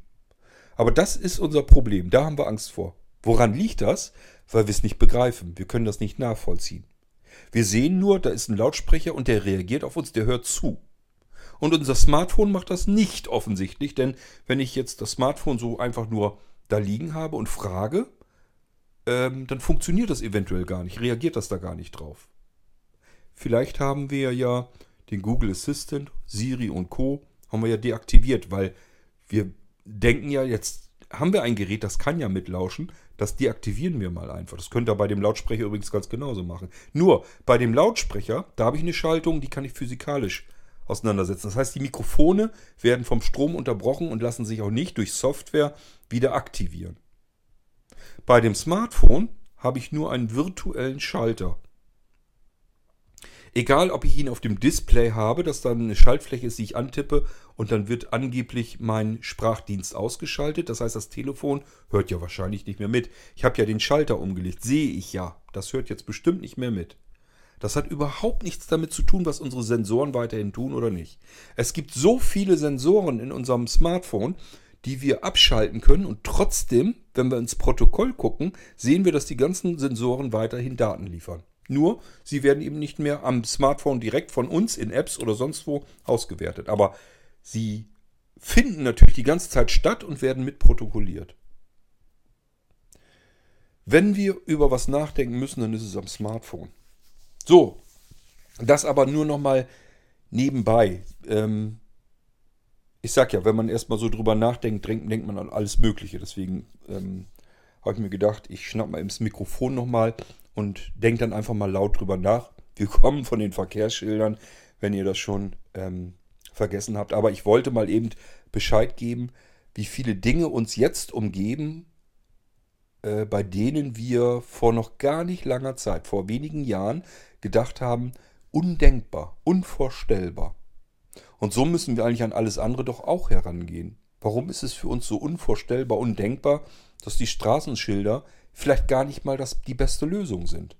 Aber das ist unser Problem. Da haben wir Angst vor. Woran liegt das? Weil wir es nicht begreifen. Wir können das nicht nachvollziehen. Wir sehen nur, da ist ein Lautsprecher und der reagiert auf uns, der hört zu. Und unser Smartphone macht das nicht offensichtlich, denn wenn ich jetzt das Smartphone so einfach nur da liegen habe und frage, ähm, dann funktioniert das eventuell gar nicht, reagiert das da gar nicht drauf. Vielleicht haben wir ja den Google Assistant, Siri und Co. haben wir ja deaktiviert, weil wir denken ja, jetzt haben wir ein Gerät, das kann ja mitlauschen, das deaktivieren wir mal einfach. Das könnt ihr bei dem Lautsprecher übrigens ganz genauso machen. Nur bei dem Lautsprecher, da habe ich eine Schaltung, die kann ich physikalisch auseinandersetzen. Das heißt, die Mikrofone werden vom Strom unterbrochen und lassen sich auch nicht durch Software wieder aktivieren. Bei dem Smartphone habe ich nur einen virtuellen Schalter. Egal, ob ich ihn auf dem Display habe, dass dann eine Schaltfläche ist, die ich antippe und dann wird angeblich mein Sprachdienst ausgeschaltet. Das heißt, das Telefon hört ja wahrscheinlich nicht mehr mit. Ich habe ja den Schalter umgelegt, sehe ich ja. Das hört jetzt bestimmt nicht mehr mit. Das hat überhaupt nichts damit zu tun, was unsere Sensoren weiterhin tun oder nicht. Es gibt so viele Sensoren in unserem Smartphone, die wir abschalten können und trotzdem, wenn wir ins Protokoll gucken, sehen wir, dass die ganzen Sensoren weiterhin Daten liefern. Nur, sie werden eben nicht mehr am Smartphone direkt von uns in Apps oder sonst wo ausgewertet. Aber sie finden natürlich die ganze Zeit statt und werden mit protokolliert. Wenn wir über was nachdenken müssen, dann ist es am Smartphone. So, das aber nur noch mal nebenbei. Ähm, ich sag ja, wenn man erstmal so drüber nachdenkt, denkt, denkt man an alles Mögliche. Deswegen ähm, habe ich mir gedacht, ich schnapp mal ins Mikrofon nochmal und denkt dann einfach mal laut drüber nach. Wir kommen von den Verkehrsschildern, wenn ihr das schon ähm, vergessen habt. Aber ich wollte mal eben Bescheid geben, wie viele Dinge uns jetzt umgeben, äh, bei denen wir vor noch gar nicht langer Zeit, vor wenigen Jahren, gedacht haben, undenkbar, unvorstellbar. Und so müssen wir eigentlich an alles andere doch auch herangehen. Warum ist es für uns so unvorstellbar, undenkbar, dass die Straßenschilder vielleicht gar nicht mal das, die beste Lösung sind.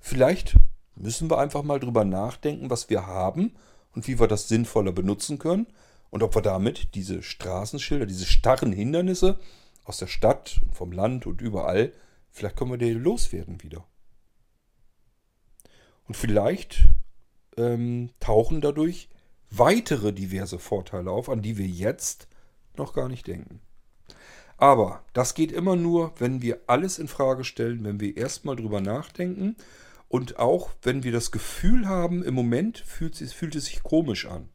Vielleicht müssen wir einfach mal drüber nachdenken, was wir haben und wie wir das sinnvoller benutzen können und ob wir damit diese Straßenschilder, diese starren Hindernisse aus der Stadt, vom Land und überall, vielleicht können wir die loswerden wieder. Und vielleicht ähm, tauchen dadurch weitere diverse Vorteile auf, an die wir jetzt noch gar nicht denken. Aber das geht immer nur, wenn wir alles in Frage stellen, wenn wir erstmal drüber nachdenken und auch wenn wir das Gefühl haben, im Moment fühlt es, fühlt es sich komisch an.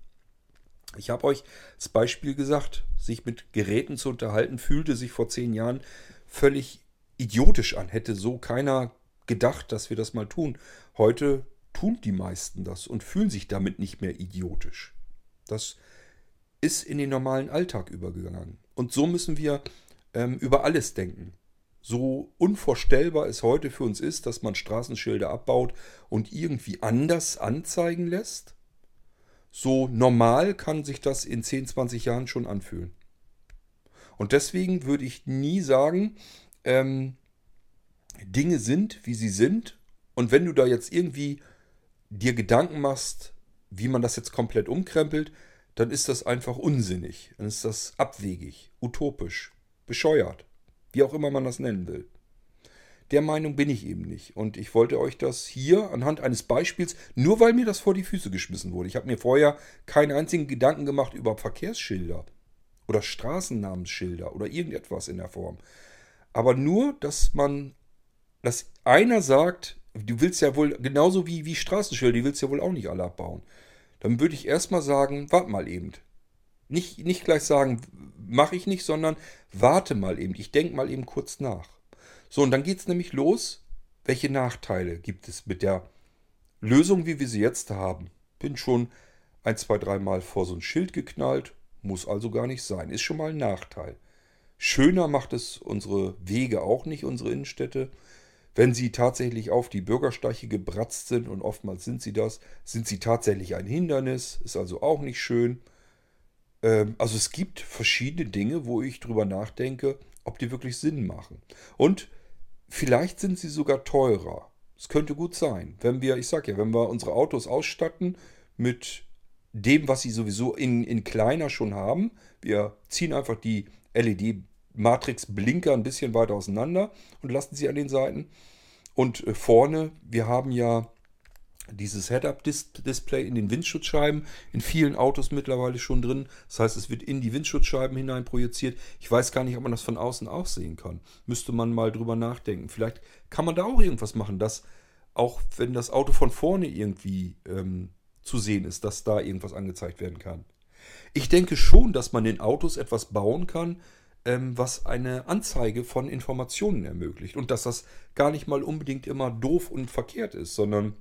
Ich habe euch das Beispiel gesagt, sich mit Geräten zu unterhalten, fühlte sich vor zehn Jahren völlig idiotisch an. Hätte so keiner gedacht, dass wir das mal tun. Heute tun die meisten das und fühlen sich damit nicht mehr idiotisch. Das ist in den normalen Alltag übergegangen. Und so müssen wir ähm, über alles denken. So unvorstellbar es heute für uns ist, dass man Straßenschilder abbaut und irgendwie anders anzeigen lässt, so normal kann sich das in 10, 20 Jahren schon anfühlen. Und deswegen würde ich nie sagen, ähm, Dinge sind, wie sie sind. Und wenn du da jetzt irgendwie dir Gedanken machst, wie man das jetzt komplett umkrempelt, dann ist das einfach unsinnig. Dann ist das abwegig, utopisch bescheuert. Wie auch immer man das nennen will. Der Meinung bin ich eben nicht. Und ich wollte euch das hier anhand eines Beispiels, nur weil mir das vor die Füße geschmissen wurde. Ich habe mir vorher keinen einzigen Gedanken gemacht über Verkehrsschilder oder Straßennamensschilder oder irgendetwas in der Form. Aber nur, dass man, dass einer sagt, du willst ja wohl, genauso wie, wie Straßenschilder, die willst ja wohl auch nicht alle abbauen. Dann würde ich erstmal sagen, warte mal eben. Nicht, nicht gleich sagen, mache ich nicht, sondern warte mal eben. Ich denke mal eben kurz nach. So, und dann geht es nämlich los. Welche Nachteile gibt es mit der Lösung, wie wir sie jetzt haben? Bin schon ein, zwei, dreimal vor so ein Schild geknallt. Muss also gar nicht sein. Ist schon mal ein Nachteil. Schöner macht es unsere Wege auch nicht, unsere Innenstädte. Wenn sie tatsächlich auf die Bürgersteiche gebratzt sind, und oftmals sind sie das, sind sie tatsächlich ein Hindernis, ist also auch nicht schön. Ähm, also es gibt verschiedene Dinge, wo ich drüber nachdenke, ob die wirklich Sinn machen. Und vielleicht sind sie sogar teurer. Es könnte gut sein. Wenn wir, ich sag ja, wenn wir unsere Autos ausstatten mit dem, was sie sowieso in, in kleiner schon haben, wir ziehen einfach die LED-Matrix-Blinker ein bisschen weiter auseinander und lassen sie an den Seiten. Und äh, vorne, wir haben ja dieses Head-Up-Display in den Windschutzscheiben in vielen Autos mittlerweile schon drin. Das heißt, es wird in die Windschutzscheiben hinein projiziert. Ich weiß gar nicht, ob man das von außen auch sehen kann. Müsste man mal drüber nachdenken. Vielleicht kann man da auch irgendwas machen, dass auch wenn das Auto von vorne irgendwie ähm, zu sehen ist, dass da irgendwas angezeigt werden kann. Ich denke schon, dass man in Autos etwas bauen kann, ähm, was eine Anzeige von Informationen ermöglicht. Und dass das gar nicht mal unbedingt immer doof und verkehrt ist, sondern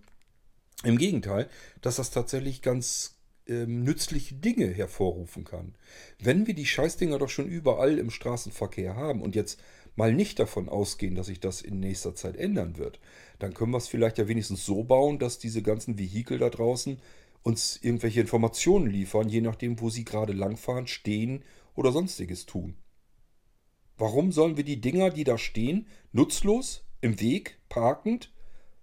im Gegenteil, dass das tatsächlich ganz ähm, nützliche Dinge hervorrufen kann. Wenn wir die Scheißdinger doch schon überall im Straßenverkehr haben und jetzt mal nicht davon ausgehen, dass sich das in nächster Zeit ändern wird, dann können wir es vielleicht ja wenigstens so bauen, dass diese ganzen Vehikel da draußen uns irgendwelche Informationen liefern, je nachdem, wo sie gerade langfahren, stehen oder sonstiges tun. Warum sollen wir die Dinger, die da stehen, nutzlos, im Weg, parkend,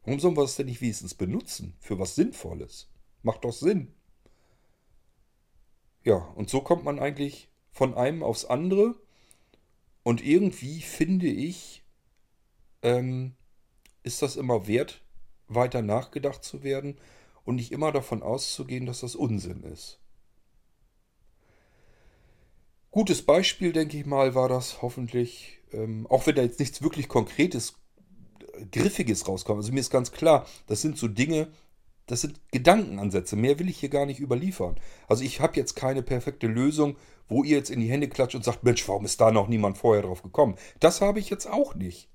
Warum sollen wir das denn nicht wenigstens benutzen? Für was Sinnvolles? Macht doch Sinn. Ja, und so kommt man eigentlich von einem aufs andere. Und irgendwie finde ich, ähm, ist das immer wert, weiter nachgedacht zu werden und nicht immer davon auszugehen, dass das Unsinn ist. Gutes Beispiel, denke ich mal, war das hoffentlich, ähm, auch wenn da jetzt nichts wirklich Konkretes Griffiges rauskommen. Also mir ist ganz klar, das sind so Dinge, das sind Gedankenansätze. Mehr will ich hier gar nicht überliefern. Also ich habe jetzt keine perfekte Lösung, wo ihr jetzt in die Hände klatscht und sagt, Mensch, warum ist da noch niemand vorher drauf gekommen? Das habe ich jetzt auch nicht.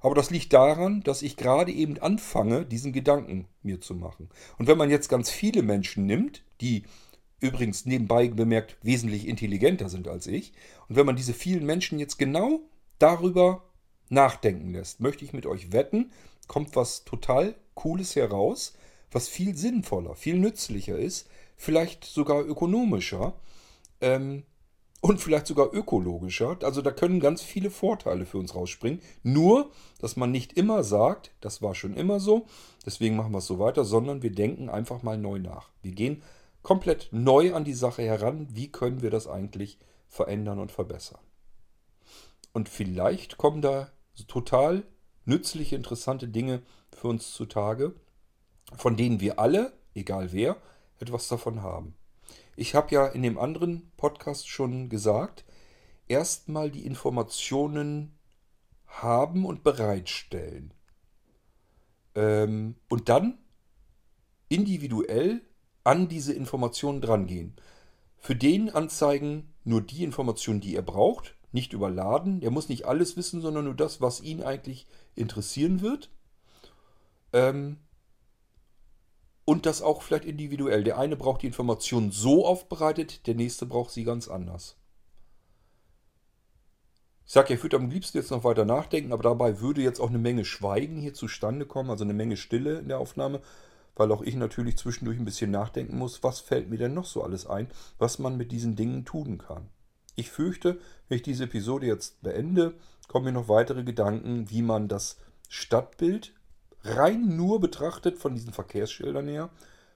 Aber das liegt daran, dass ich gerade eben anfange, diesen Gedanken mir zu machen. Und wenn man jetzt ganz viele Menschen nimmt, die übrigens nebenbei bemerkt wesentlich intelligenter sind als ich, und wenn man diese vielen Menschen jetzt genau darüber nachdenken lässt, möchte ich mit euch wetten, kommt was total Cooles heraus, was viel sinnvoller, viel nützlicher ist, vielleicht sogar ökonomischer ähm, und vielleicht sogar ökologischer. Also da können ganz viele Vorteile für uns rausspringen. Nur, dass man nicht immer sagt, das war schon immer so, deswegen machen wir es so weiter, sondern wir denken einfach mal neu nach. Wir gehen komplett neu an die Sache heran. Wie können wir das eigentlich verändern und verbessern? Und vielleicht kommen da total nützliche, interessante Dinge für uns zutage, von denen wir alle, egal wer, etwas davon haben. Ich habe ja in dem anderen Podcast schon gesagt, erstmal die Informationen haben und bereitstellen. Ähm, und dann individuell an diese Informationen drangehen. Für den anzeigen nur die Informationen, die er braucht nicht überladen. Der muss nicht alles wissen, sondern nur das, was ihn eigentlich interessieren wird. Ähm, und das auch vielleicht individuell. Der eine braucht die Information so aufbereitet, der nächste braucht sie ganz anders. Ich sage, ich würde am liebsten jetzt noch weiter nachdenken, aber dabei würde jetzt auch eine Menge Schweigen hier zustande kommen, also eine Menge Stille in der Aufnahme, weil auch ich natürlich zwischendurch ein bisschen nachdenken muss, was fällt mir denn noch so alles ein, was man mit diesen Dingen tun kann. Ich fürchte, wenn ich diese Episode jetzt beende, kommen mir noch weitere Gedanken, wie man das Stadtbild rein nur betrachtet von diesen Verkehrsschildern her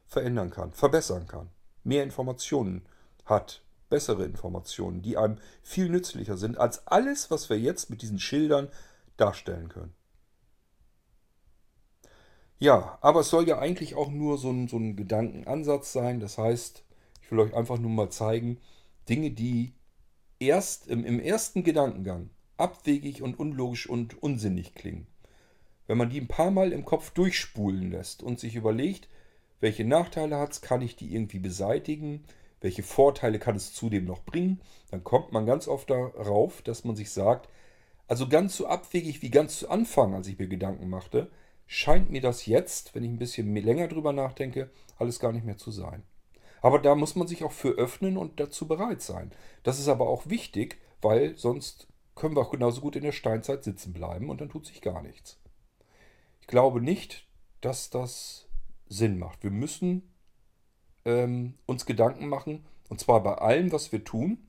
verändern kann, verbessern kann, mehr Informationen hat, bessere Informationen, die einem viel nützlicher sind als alles, was wir jetzt mit diesen Schildern darstellen können. Ja, aber es soll ja eigentlich auch nur so ein, so ein Gedankenansatz sein. Das heißt, ich will euch einfach nur mal zeigen, Dinge, die erst im, im ersten Gedankengang abwegig und unlogisch und unsinnig klingen. Wenn man die ein paar Mal im Kopf durchspulen lässt und sich überlegt, welche Nachteile hat es, kann ich die irgendwie beseitigen, welche Vorteile kann es zudem noch bringen, dann kommt man ganz oft darauf, dass man sich sagt, also ganz so abwegig wie ganz zu Anfang, als ich mir Gedanken machte, scheint mir das jetzt, wenn ich ein bisschen länger drüber nachdenke, alles gar nicht mehr zu sein. Aber da muss man sich auch für öffnen und dazu bereit sein. Das ist aber auch wichtig, weil sonst können wir auch genauso gut in der Steinzeit sitzen bleiben und dann tut sich gar nichts. Ich glaube nicht, dass das Sinn macht. Wir müssen ähm, uns Gedanken machen, und zwar bei allem, was wir tun.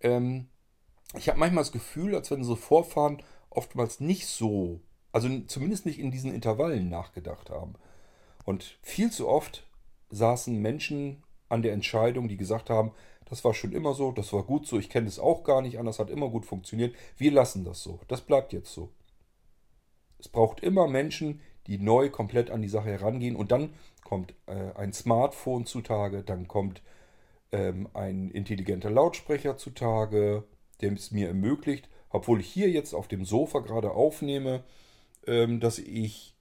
Ähm, ich habe manchmal das Gefühl, als wenn so Vorfahren oftmals nicht so, also zumindest nicht in diesen Intervallen nachgedacht haben. Und viel zu oft saßen Menschen an der Entscheidung, die gesagt haben, das war schon immer so, das war gut so, ich kenne es auch gar nicht anders, hat immer gut funktioniert. Wir lassen das so. Das bleibt jetzt so. Es braucht immer Menschen, die neu komplett an die Sache herangehen und dann kommt äh, ein Smartphone zutage, dann kommt ähm, ein intelligenter Lautsprecher zutage, der es mir ermöglicht, obwohl ich hier jetzt auf dem Sofa gerade aufnehme, ähm, dass ich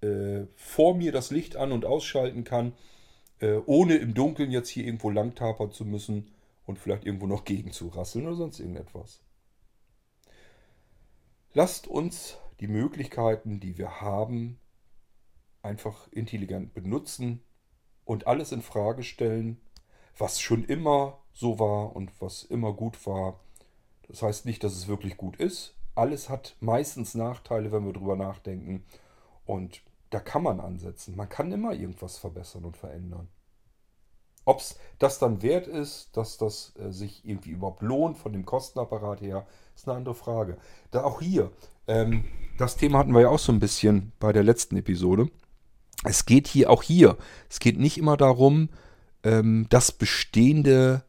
äh, vor mir das Licht an- und ausschalten kann, äh, ohne im Dunkeln jetzt hier irgendwo lang tapern zu müssen und vielleicht irgendwo noch gegen zu rasseln oder sonst irgendetwas. Lasst uns die Möglichkeiten, die wir haben, einfach intelligent benutzen und alles in Frage stellen, was schon immer so war und was immer gut war. Das heißt nicht, dass es wirklich gut ist. Alles hat meistens Nachteile, wenn wir drüber nachdenken. Und da kann man ansetzen. Man kann immer irgendwas verbessern und verändern. Ob es das dann wert ist, dass das äh, sich irgendwie überhaupt lohnt von dem Kostenapparat her, ist eine andere Frage. Da auch hier, ähm, das Thema hatten wir ja auch so ein bisschen bei der letzten Episode. Es geht hier auch hier, es geht nicht immer darum, ähm, das Bestehende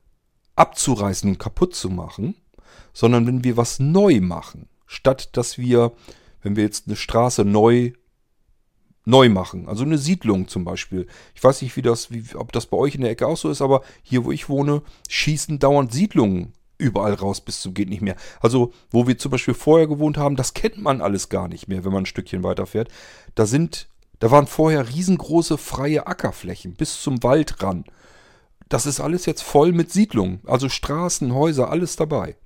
abzureißen und kaputt zu machen, sondern wenn wir was neu machen, statt dass wir, wenn wir jetzt eine Straße neu neu machen. Also eine Siedlung zum Beispiel. Ich weiß nicht, wie das, wie, ob das bei euch in der Ecke auch so ist, aber hier, wo ich wohne, schießen dauernd Siedlungen überall raus bis zum geht nicht mehr. Also, wo wir zum Beispiel vorher gewohnt haben, das kennt man alles gar nicht mehr, wenn man ein Stückchen weiterfährt. Da sind, da waren vorher riesengroße freie Ackerflächen bis zum Wald ran. Das ist alles jetzt voll mit Siedlungen. Also Straßen, Häuser, alles dabei.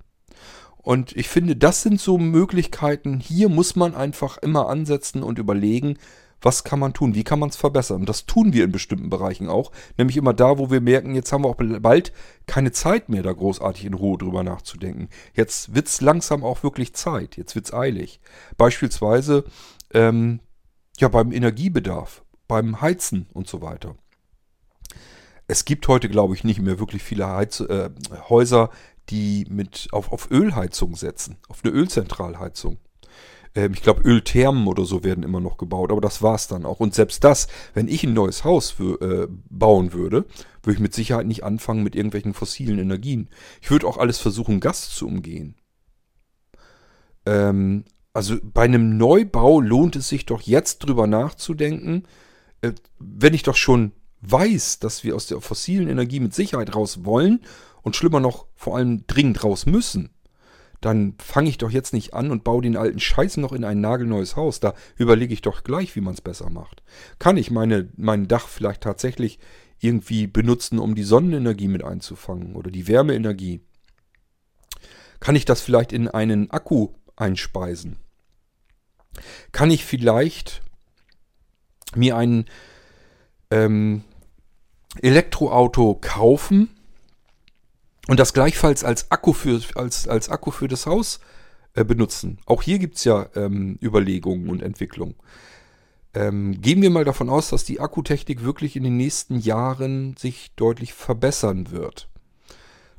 Und ich finde, das sind so Möglichkeiten. Hier muss man einfach immer ansetzen und überlegen, was kann man tun, wie kann man es verbessern. Und das tun wir in bestimmten Bereichen auch. Nämlich immer da, wo wir merken, jetzt haben wir auch bald keine Zeit mehr, da großartig in Ruhe drüber nachzudenken. Jetzt wird es langsam auch wirklich Zeit. Jetzt wird es eilig. Beispielsweise ähm, ja beim Energiebedarf, beim Heizen und so weiter. Es gibt heute, glaube ich, nicht mehr wirklich viele Heiz äh, Häuser, die mit auf, auf Ölheizung setzen, auf eine Ölzentralheizung. Ähm, ich glaube, Ölthermen oder so werden immer noch gebaut, aber das war es dann auch. Und selbst das, wenn ich ein neues Haus äh, bauen würde, würde ich mit Sicherheit nicht anfangen mit irgendwelchen fossilen Energien. Ich würde auch alles versuchen, Gas zu umgehen. Ähm, also bei einem Neubau lohnt es sich doch jetzt drüber nachzudenken, äh, wenn ich doch schon weiß, dass wir aus der fossilen Energie mit Sicherheit raus wollen und schlimmer noch vor allem dringend raus müssen, dann fange ich doch jetzt nicht an und baue den alten Scheiß noch in ein nagelneues Haus. Da überlege ich doch gleich, wie man es besser macht. Kann ich meine, mein Dach vielleicht tatsächlich irgendwie benutzen, um die Sonnenenergie mit einzufangen oder die Wärmeenergie? Kann ich das vielleicht in einen Akku einspeisen? Kann ich vielleicht mir ein ähm, Elektroauto kaufen und das gleichfalls als Akku für, als, als Akku für das Haus äh, benutzen. Auch hier gibt es ja ähm, Überlegungen und Entwicklungen. Ähm, gehen wir mal davon aus, dass die Akkutechnik wirklich in den nächsten Jahren sich deutlich verbessern wird.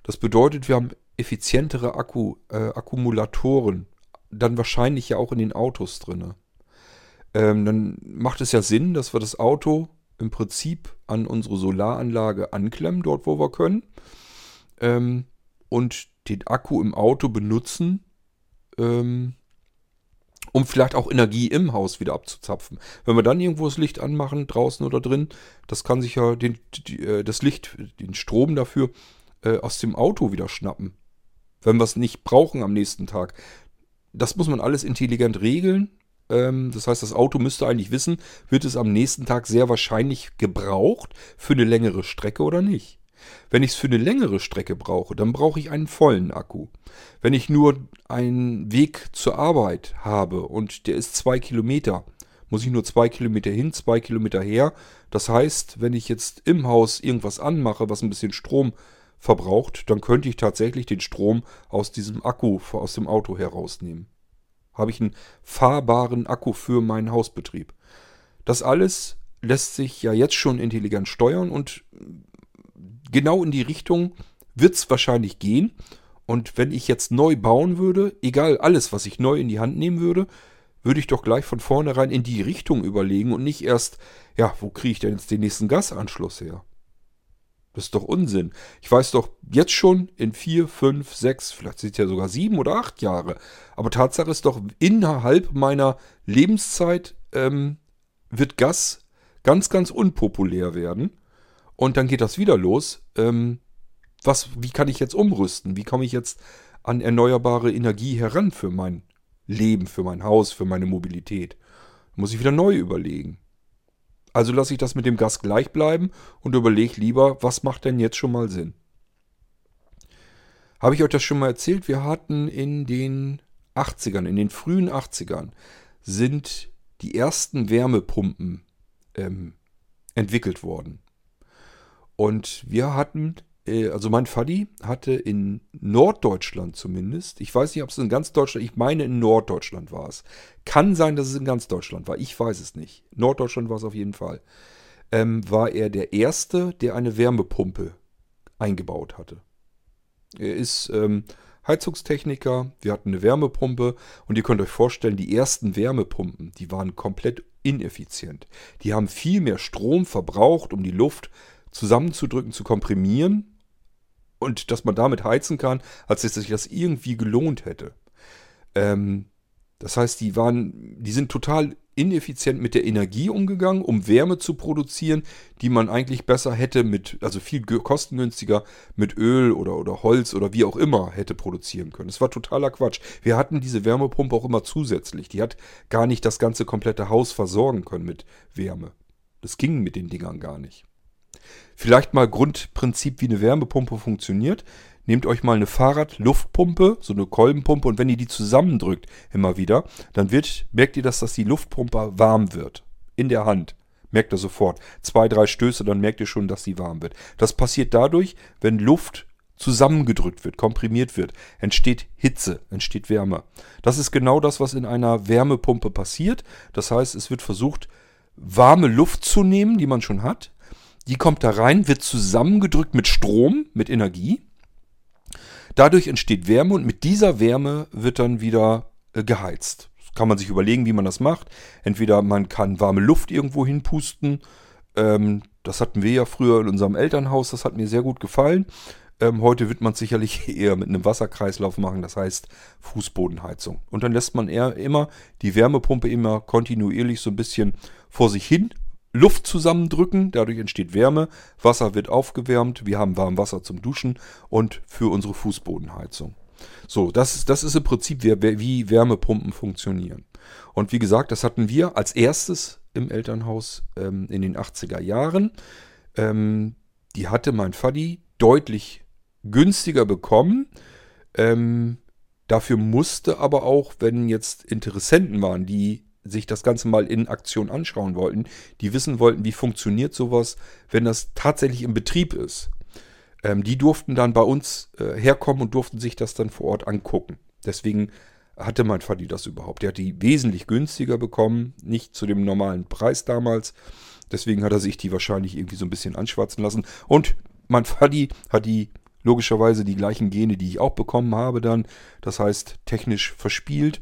Das bedeutet, wir haben effizientere Akku, äh, Akkumulatoren, dann wahrscheinlich ja auch in den Autos drin. Ähm, dann macht es ja Sinn, dass wir das Auto im Prinzip an unsere Solaranlage anklemmen, dort wo wir können ähm, und den Akku im Auto benutzen, ähm, um vielleicht auch Energie im Haus wieder abzuzapfen. Wenn wir dann irgendwo das Licht anmachen, draußen oder drin, das kann sich ja den, die, äh, das Licht, den Strom dafür äh, aus dem Auto wieder schnappen. Wenn wir es nicht brauchen am nächsten Tag. Das muss man alles intelligent regeln. Ähm, das heißt, das Auto müsste eigentlich wissen, wird es am nächsten Tag sehr wahrscheinlich gebraucht für eine längere Strecke oder nicht. Wenn ich es für eine längere Strecke brauche, dann brauche ich einen vollen Akku. Wenn ich nur einen Weg zur Arbeit habe und der ist zwei Kilometer, muss ich nur zwei Kilometer hin, zwei Kilometer her. Das heißt, wenn ich jetzt im Haus irgendwas anmache, was ein bisschen Strom verbraucht, dann könnte ich tatsächlich den Strom aus diesem Akku, aus dem Auto herausnehmen. Habe ich einen fahrbaren Akku für meinen Hausbetrieb? Das alles lässt sich ja jetzt schon intelligent steuern und genau in die Richtung wird es wahrscheinlich gehen. Und wenn ich jetzt neu bauen würde, egal alles, was ich neu in die Hand nehmen würde, würde ich doch gleich von vornherein in die Richtung überlegen und nicht erst, ja, wo kriege ich denn jetzt den nächsten Gasanschluss her? Das ist doch Unsinn. Ich weiß doch jetzt schon in vier, fünf, sechs, vielleicht sind es ja sogar sieben oder acht Jahre. Aber Tatsache ist doch, innerhalb meiner Lebenszeit ähm, wird Gas ganz, ganz unpopulär werden. Und dann geht das wieder los. Ähm, was, wie kann ich jetzt umrüsten? Wie komme ich jetzt an erneuerbare Energie heran für mein Leben, für mein Haus, für meine Mobilität? muss ich wieder neu überlegen. Also lasse ich das mit dem Gas gleich bleiben und überlege lieber, was macht denn jetzt schon mal Sinn? Habe ich euch das schon mal erzählt? Wir hatten in den 80ern, in den frühen 80ern, sind die ersten Wärmepumpen ähm, entwickelt worden. Und wir hatten, äh, also mein Faddy hatte in Norddeutschland zumindest, ich weiß nicht, ob es in ganz Deutschland, ich meine in Norddeutschland war es. Kann sein, dass es in ganz Deutschland war, ich weiß es nicht. Norddeutschland war es auf jeden Fall. Ähm, war er der Erste, der eine Wärmepumpe eingebaut hatte. Er ist ähm, Heizungstechniker, wir hatten eine Wärmepumpe und ihr könnt euch vorstellen, die ersten Wärmepumpen, die waren komplett ineffizient. Die haben viel mehr Strom verbraucht, um die Luft zusammenzudrücken, zu komprimieren und dass man damit heizen kann, als dass sich das irgendwie gelohnt hätte. Ähm, das heißt, die waren, die sind total ineffizient mit der Energie umgegangen, um Wärme zu produzieren, die man eigentlich besser hätte mit, also viel kostengünstiger mit Öl oder, oder Holz oder wie auch immer hätte produzieren können. Es war totaler Quatsch. Wir hatten diese Wärmepumpe auch immer zusätzlich. Die hat gar nicht das ganze komplette Haus versorgen können mit Wärme. Das ging mit den Dingern gar nicht. Vielleicht mal Grundprinzip, wie eine Wärmepumpe funktioniert. Nehmt euch mal eine Fahrradluftpumpe, so eine Kolbenpumpe, und wenn ihr die zusammendrückt immer wieder, dann wird, merkt ihr, dass das die Luftpumpe warm wird. In der Hand. Merkt ihr sofort. Zwei, drei Stöße, dann merkt ihr schon, dass sie warm wird. Das passiert dadurch, wenn Luft zusammengedrückt wird, komprimiert wird, entsteht Hitze, entsteht Wärme. Das ist genau das, was in einer Wärmepumpe passiert. Das heißt, es wird versucht, warme Luft zu nehmen, die man schon hat. Die kommt da rein, wird zusammengedrückt mit Strom, mit Energie. Dadurch entsteht Wärme und mit dieser Wärme wird dann wieder äh, geheizt. Kann man sich überlegen, wie man das macht. Entweder man kann warme Luft irgendwo hinpusten. Ähm, das hatten wir ja früher in unserem Elternhaus. Das hat mir sehr gut gefallen. Ähm, heute wird man es sicherlich eher mit einem Wasserkreislauf machen, das heißt Fußbodenheizung. Und dann lässt man eher immer die Wärmepumpe immer kontinuierlich so ein bisschen vor sich hin Luft zusammendrücken, dadurch entsteht Wärme, Wasser wird aufgewärmt, wir haben warm Wasser zum Duschen und für unsere Fußbodenheizung. So, das, ist, das ist im Prinzip, wie Wärmepumpen funktionieren. Und wie gesagt, das hatten wir als erstes im Elternhaus ähm, in den 80er Jahren. Ähm, die hatte mein Faddy deutlich günstiger bekommen. Ähm, dafür musste aber auch, wenn jetzt Interessenten waren, die sich das Ganze mal in Aktion anschauen wollten, die wissen wollten, wie funktioniert sowas, wenn das tatsächlich im Betrieb ist. Ähm, die durften dann bei uns äh, herkommen und durften sich das dann vor Ort angucken. Deswegen hatte mein Vati das überhaupt. Der hat die wesentlich günstiger bekommen, nicht zu dem normalen Preis damals. Deswegen hat er sich die wahrscheinlich irgendwie so ein bisschen anschwatzen lassen. Und mein Vati hat die logischerweise die gleichen Gene, die ich auch bekommen habe dann. Das heißt, technisch verspielt.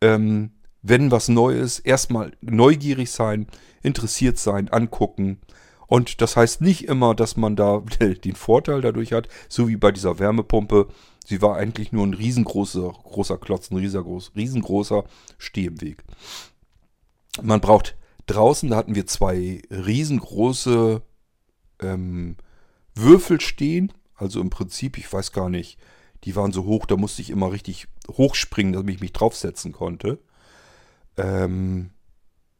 Ähm, wenn was Neues, erstmal neugierig sein, interessiert sein, angucken. Und das heißt nicht immer, dass man da den Vorteil dadurch hat, so wie bei dieser Wärmepumpe. Sie war eigentlich nur ein riesengroßer großer Klotz, ein riesengroß, riesengroßer Steh im Weg. Man braucht draußen, da hatten wir zwei riesengroße ähm, Würfel stehen. Also im Prinzip, ich weiß gar nicht, die waren so hoch, da musste ich immer richtig hochspringen, damit ich mich draufsetzen konnte. Ähm,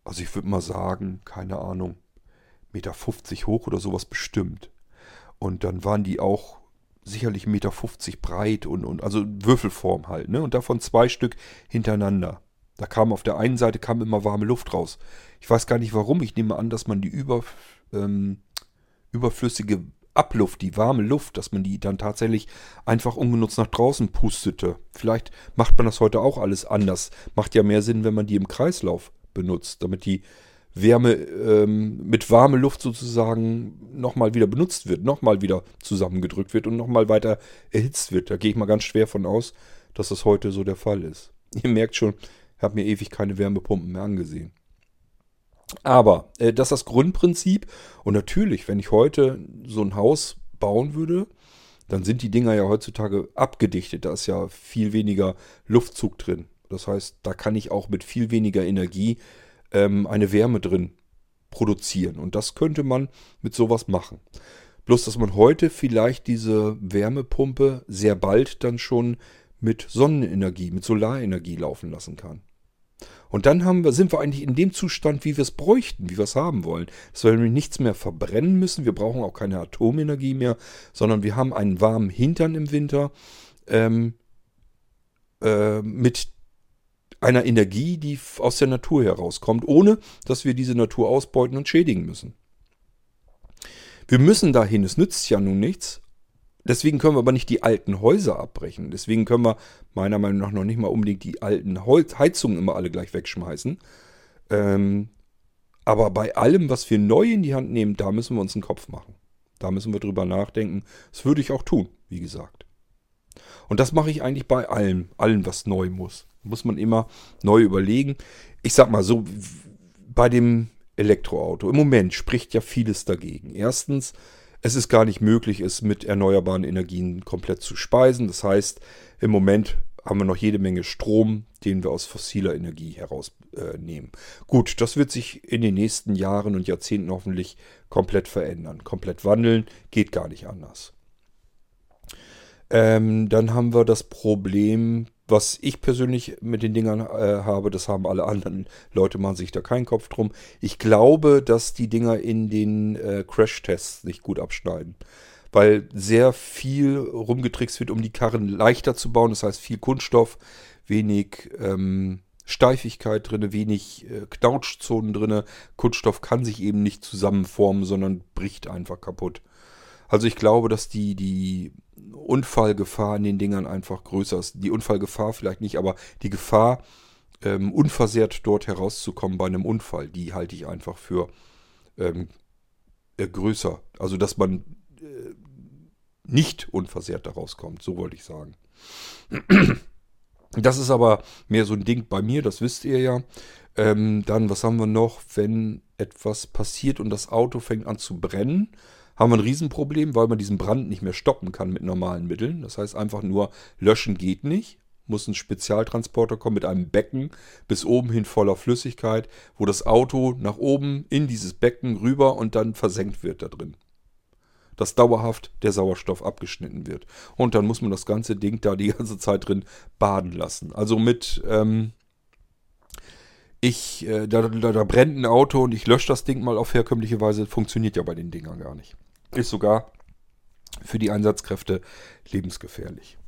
also ich würde mal sagen, keine Ahnung, Meter 50 hoch oder sowas bestimmt. Und dann waren die auch sicherlich Meter 50 breit und, und also Würfelform halt, ne? Und davon zwei Stück hintereinander. Da kam auf der einen Seite kam immer warme Luft raus. Ich weiß gar nicht warum. Ich nehme an, dass man die über, ähm, überflüssige Abluft, die warme Luft, dass man die dann tatsächlich einfach ungenutzt nach draußen pustete. Vielleicht macht man das heute auch alles anders. Macht ja mehr Sinn, wenn man die im Kreislauf benutzt, damit die Wärme ähm, mit warme Luft sozusagen nochmal wieder benutzt wird, nochmal wieder zusammengedrückt wird und nochmal weiter erhitzt wird. Da gehe ich mal ganz schwer von aus, dass das heute so der Fall ist. Ihr merkt schon, ich habe mir ewig keine Wärmepumpen mehr angesehen. Aber äh, das ist das Grundprinzip. Und natürlich, wenn ich heute so ein Haus bauen würde, dann sind die Dinger ja heutzutage abgedichtet. Da ist ja viel weniger Luftzug drin. Das heißt, da kann ich auch mit viel weniger Energie ähm, eine Wärme drin produzieren. Und das könnte man mit sowas machen. Bloß, dass man heute vielleicht diese Wärmepumpe sehr bald dann schon mit Sonnenenergie, mit Solarenergie laufen lassen kann. Und dann haben wir, sind wir eigentlich in dem Zustand, wie wir es bräuchten, wie wir es haben wollen. Dass wir nämlich nichts mehr verbrennen müssen. Wir brauchen auch keine Atomenergie mehr, sondern wir haben einen warmen Hintern im Winter ähm, äh, mit einer Energie, die aus der Natur herauskommt, ohne dass wir diese Natur ausbeuten und schädigen müssen. Wir müssen dahin, es nützt ja nun nichts. Deswegen können wir aber nicht die alten Häuser abbrechen. Deswegen können wir meiner Meinung nach noch nicht mal unbedingt die alten Heizungen immer alle gleich wegschmeißen. Ähm, aber bei allem, was wir neu in die Hand nehmen, da müssen wir uns einen Kopf machen. Da müssen wir drüber nachdenken. Das würde ich auch tun, wie gesagt. Und das mache ich eigentlich bei allem, allem, was neu muss. Muss man immer neu überlegen. Ich sag mal so, bei dem Elektroauto. Im Moment spricht ja vieles dagegen. Erstens, es ist gar nicht möglich, es mit erneuerbaren Energien komplett zu speisen. Das heißt, im Moment haben wir noch jede Menge Strom, den wir aus fossiler Energie herausnehmen. Äh, Gut, das wird sich in den nächsten Jahren und Jahrzehnten hoffentlich komplett verändern. Komplett wandeln geht gar nicht anders. Ähm, dann haben wir das Problem, was ich persönlich mit den Dingern äh, habe, das haben alle anderen Leute, machen sich da keinen Kopf drum. Ich glaube, dass die Dinger in den äh, Crash-Tests nicht gut abschneiden. Weil sehr viel rumgetrickst wird, um die Karren leichter zu bauen. Das heißt, viel Kunststoff, wenig ähm, Steifigkeit drin, wenig äh, Knautschzonen drin. Kunststoff kann sich eben nicht zusammenformen, sondern bricht einfach kaputt. Also ich glaube, dass die, die Unfallgefahr in den Dingern einfach größer ist. Die Unfallgefahr vielleicht nicht, aber die Gefahr, ähm, unversehrt dort herauszukommen bei einem Unfall, die halte ich einfach für ähm, äh, größer. Also dass man äh, nicht unversehrt daraus kommt, so wollte ich sagen. Das ist aber mehr so ein Ding bei mir, das wisst ihr ja. Ähm, dann, was haben wir noch, wenn etwas passiert und das Auto fängt an zu brennen? Haben wir ein Riesenproblem, weil man diesen Brand nicht mehr stoppen kann mit normalen Mitteln. Das heißt einfach nur, löschen geht nicht. Muss ein Spezialtransporter kommen mit einem Becken bis oben hin voller Flüssigkeit, wo das Auto nach oben in dieses Becken rüber und dann versenkt wird da drin. Dass dauerhaft der Sauerstoff abgeschnitten wird. Und dann muss man das ganze Ding da die ganze Zeit drin baden lassen. Also mit, ähm, ich, äh, da, da, da, brennt ein Auto und ich lösche das Ding mal auf herkömmliche Weise, funktioniert ja bei den Dingern gar nicht. Ist sogar für die Einsatzkräfte lebensgefährlich.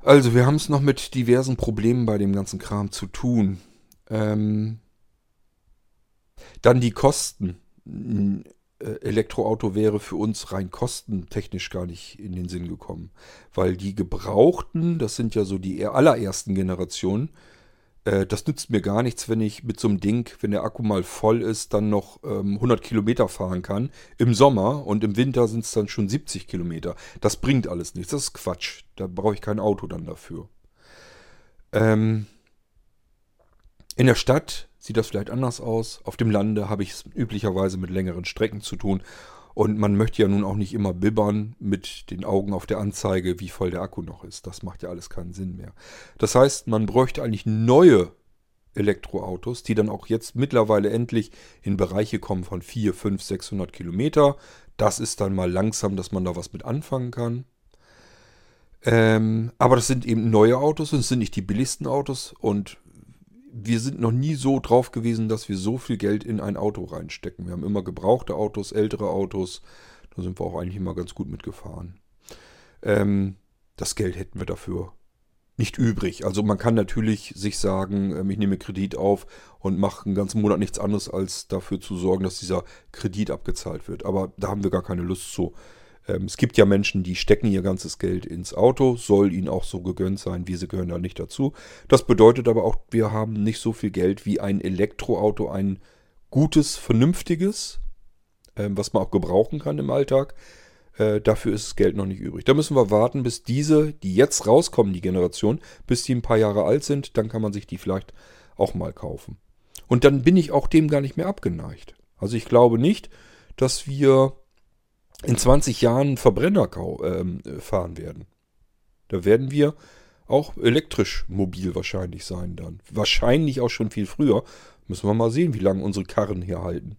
Also, wir haben es noch mit diversen Problemen bei dem ganzen Kram zu tun. Ähm, dann die Kosten. Ein äh, Elektroauto wäre für uns rein kostentechnisch gar nicht in den Sinn gekommen. Weil die Gebrauchten, das sind ja so die allerersten Generationen, äh, das nützt mir gar nichts, wenn ich mit so einem Ding, wenn der Akku mal voll ist, dann noch ähm, 100 Kilometer fahren kann. Im Sommer und im Winter sind es dann schon 70 Kilometer. Das bringt alles nichts. Das ist Quatsch. Da brauche ich kein Auto dann dafür. Ähm, in der Stadt sieht das vielleicht anders aus. Auf dem Lande habe ich es üblicherweise mit längeren Strecken zu tun. Und man möchte ja nun auch nicht immer bibbern mit den Augen auf der Anzeige, wie voll der Akku noch ist. Das macht ja alles keinen Sinn mehr. Das heißt, man bräuchte eigentlich neue Elektroautos, die dann auch jetzt mittlerweile endlich in Bereiche kommen von 4, 5, 600 Kilometer. Das ist dann mal langsam, dass man da was mit anfangen kann. Ähm, aber das sind eben neue Autos und es sind nicht die billigsten Autos. Und wir sind noch nie so drauf gewesen, dass wir so viel Geld in ein Auto reinstecken. Wir haben immer gebrauchte Autos, ältere Autos. Da sind wir auch eigentlich immer ganz gut mitgefahren. Ähm, das Geld hätten wir dafür nicht übrig. Also man kann natürlich sich sagen, ähm, ich nehme Kredit auf und mache einen ganzen Monat nichts anderes, als dafür zu sorgen, dass dieser Kredit abgezahlt wird. Aber da haben wir gar keine Lust zu. Ähm, es gibt ja Menschen, die stecken ihr ganzes Geld ins Auto, soll ihnen auch so gegönnt sein, wir sie gehören da nicht dazu. Das bedeutet aber auch, wir haben nicht so viel Geld wie ein Elektroauto, ein gutes, vernünftiges, ähm, was man auch gebrauchen kann im Alltag. Äh, dafür ist das Geld noch nicht übrig. Da müssen wir warten, bis diese, die jetzt rauskommen, die Generation, bis die ein paar Jahre alt sind, dann kann man sich die vielleicht auch mal kaufen. Und dann bin ich auch dem gar nicht mehr abgeneigt. Also ich glaube nicht, dass wir in 20 Jahren Verbrenner ähm, fahren werden. Da werden wir auch elektrisch mobil wahrscheinlich sein dann. Wahrscheinlich auch schon viel früher. Müssen wir mal sehen, wie lange unsere Karren hier halten.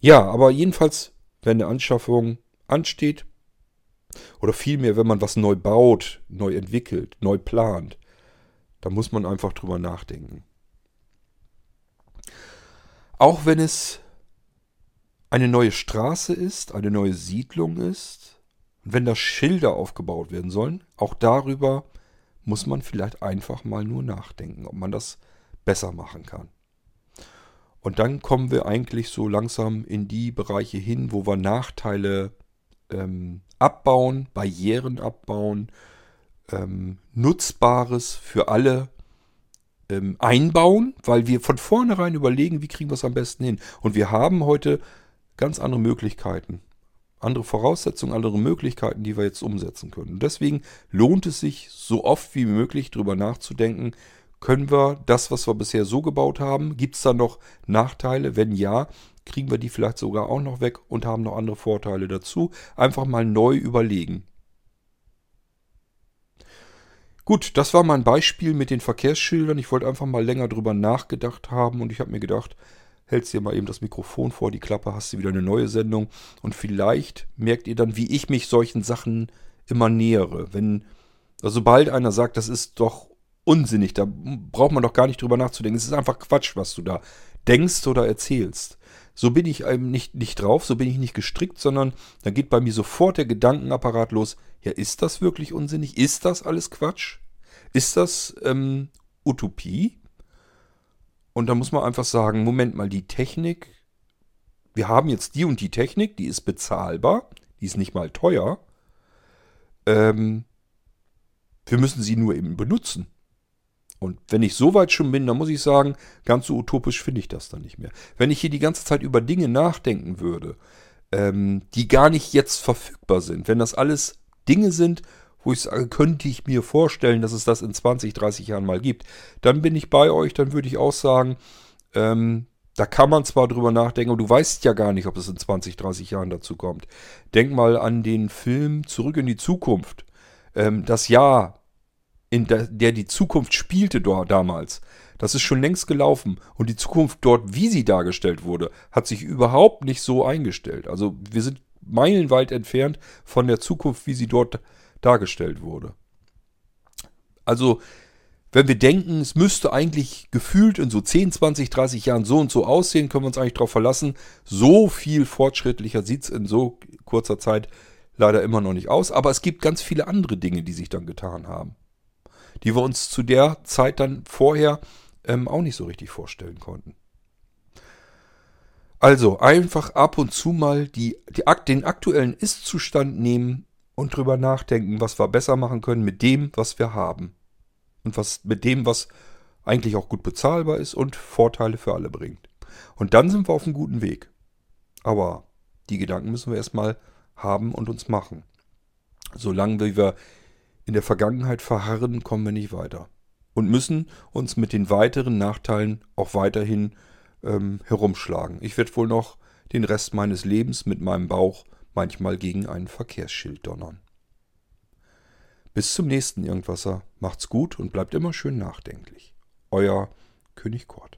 Ja, aber jedenfalls, wenn eine Anschaffung ansteht, oder vielmehr, wenn man was neu baut, neu entwickelt, neu plant, da muss man einfach drüber nachdenken. Auch wenn es eine neue Straße ist, eine neue Siedlung ist, und wenn da Schilder aufgebaut werden sollen, auch darüber muss man vielleicht einfach mal nur nachdenken, ob man das besser machen kann. Und dann kommen wir eigentlich so langsam in die Bereiche hin, wo wir Nachteile ähm, abbauen, Barrieren abbauen, ähm, Nutzbares für alle ähm, einbauen, weil wir von vornherein überlegen, wie kriegen wir es am besten hin. Und wir haben heute ganz andere Möglichkeiten, andere Voraussetzungen, andere Möglichkeiten, die wir jetzt umsetzen können. Und deswegen lohnt es sich, so oft wie möglich darüber nachzudenken, können wir das, was wir bisher so gebaut haben, gibt es da noch Nachteile? Wenn ja, kriegen wir die vielleicht sogar auch noch weg und haben noch andere Vorteile dazu. Einfach mal neu überlegen. Gut, das war mein Beispiel mit den Verkehrsschildern. Ich wollte einfach mal länger drüber nachgedacht haben und ich habe mir gedacht, hältst dir mal eben das Mikrofon vor die Klappe, hast du wieder eine neue Sendung und vielleicht merkt ihr dann, wie ich mich solchen Sachen immer nähere. Wenn, also sobald einer sagt, das ist doch unsinnig, da braucht man doch gar nicht drüber nachzudenken. Es ist einfach Quatsch, was du da denkst oder erzählst. So bin ich eben nicht, nicht drauf, so bin ich nicht gestrickt, sondern da geht bei mir sofort der Gedankenapparat los, ja, ist das wirklich unsinnig? Ist das alles Quatsch? Ist das ähm, Utopie? Und da muss man einfach sagen, Moment mal, die Technik, wir haben jetzt die und die Technik, die ist bezahlbar, die ist nicht mal teuer. Ähm, wir müssen sie nur eben benutzen. Und wenn ich so weit schon bin, dann muss ich sagen, ganz so utopisch finde ich das dann nicht mehr. Wenn ich hier die ganze Zeit über Dinge nachdenken würde, ähm, die gar nicht jetzt verfügbar sind, wenn das alles Dinge sind, wo ich sage, könnte ich mir vorstellen, dass es das in 20, 30 Jahren mal gibt, dann bin ich bei euch, dann würde ich auch sagen, ähm, da kann man zwar drüber nachdenken, aber du weißt ja gar nicht, ob es in 20, 30 Jahren dazu kommt. Denk mal an den Film Zurück in die Zukunft. Ähm, das Jahr, in der, der die Zukunft spielte dort damals, das ist schon längst gelaufen. Und die Zukunft dort, wie sie dargestellt wurde, hat sich überhaupt nicht so eingestellt. Also wir sind meilenweit entfernt von der Zukunft, wie sie dort dargestellt wurde. Also, wenn wir denken, es müsste eigentlich gefühlt in so 10, 20, 30 Jahren so und so aussehen, können wir uns eigentlich darauf verlassen. So viel fortschrittlicher sieht es in so kurzer Zeit leider immer noch nicht aus. Aber es gibt ganz viele andere Dinge, die sich dann getan haben. Die wir uns zu der Zeit dann vorher ähm, auch nicht so richtig vorstellen konnten. Also einfach ab und zu mal die, die, den aktuellen Ist-Zustand nehmen und drüber nachdenken, was wir besser machen können mit dem, was wir haben. Und was mit dem, was eigentlich auch gut bezahlbar ist und Vorteile für alle bringt. Und dann sind wir auf einem guten Weg. Aber die Gedanken müssen wir erstmal haben und uns machen. Solange wir in der Vergangenheit verharren, kommen wir nicht weiter. Und müssen uns mit den weiteren Nachteilen auch weiterhin ähm, herumschlagen. Ich werde wohl noch den Rest meines Lebens mit meinem Bauch manchmal gegen ein Verkehrsschild donnern. Bis zum nächsten Irgendwasser. Macht's gut und bleibt immer schön nachdenklich. Euer König Kort.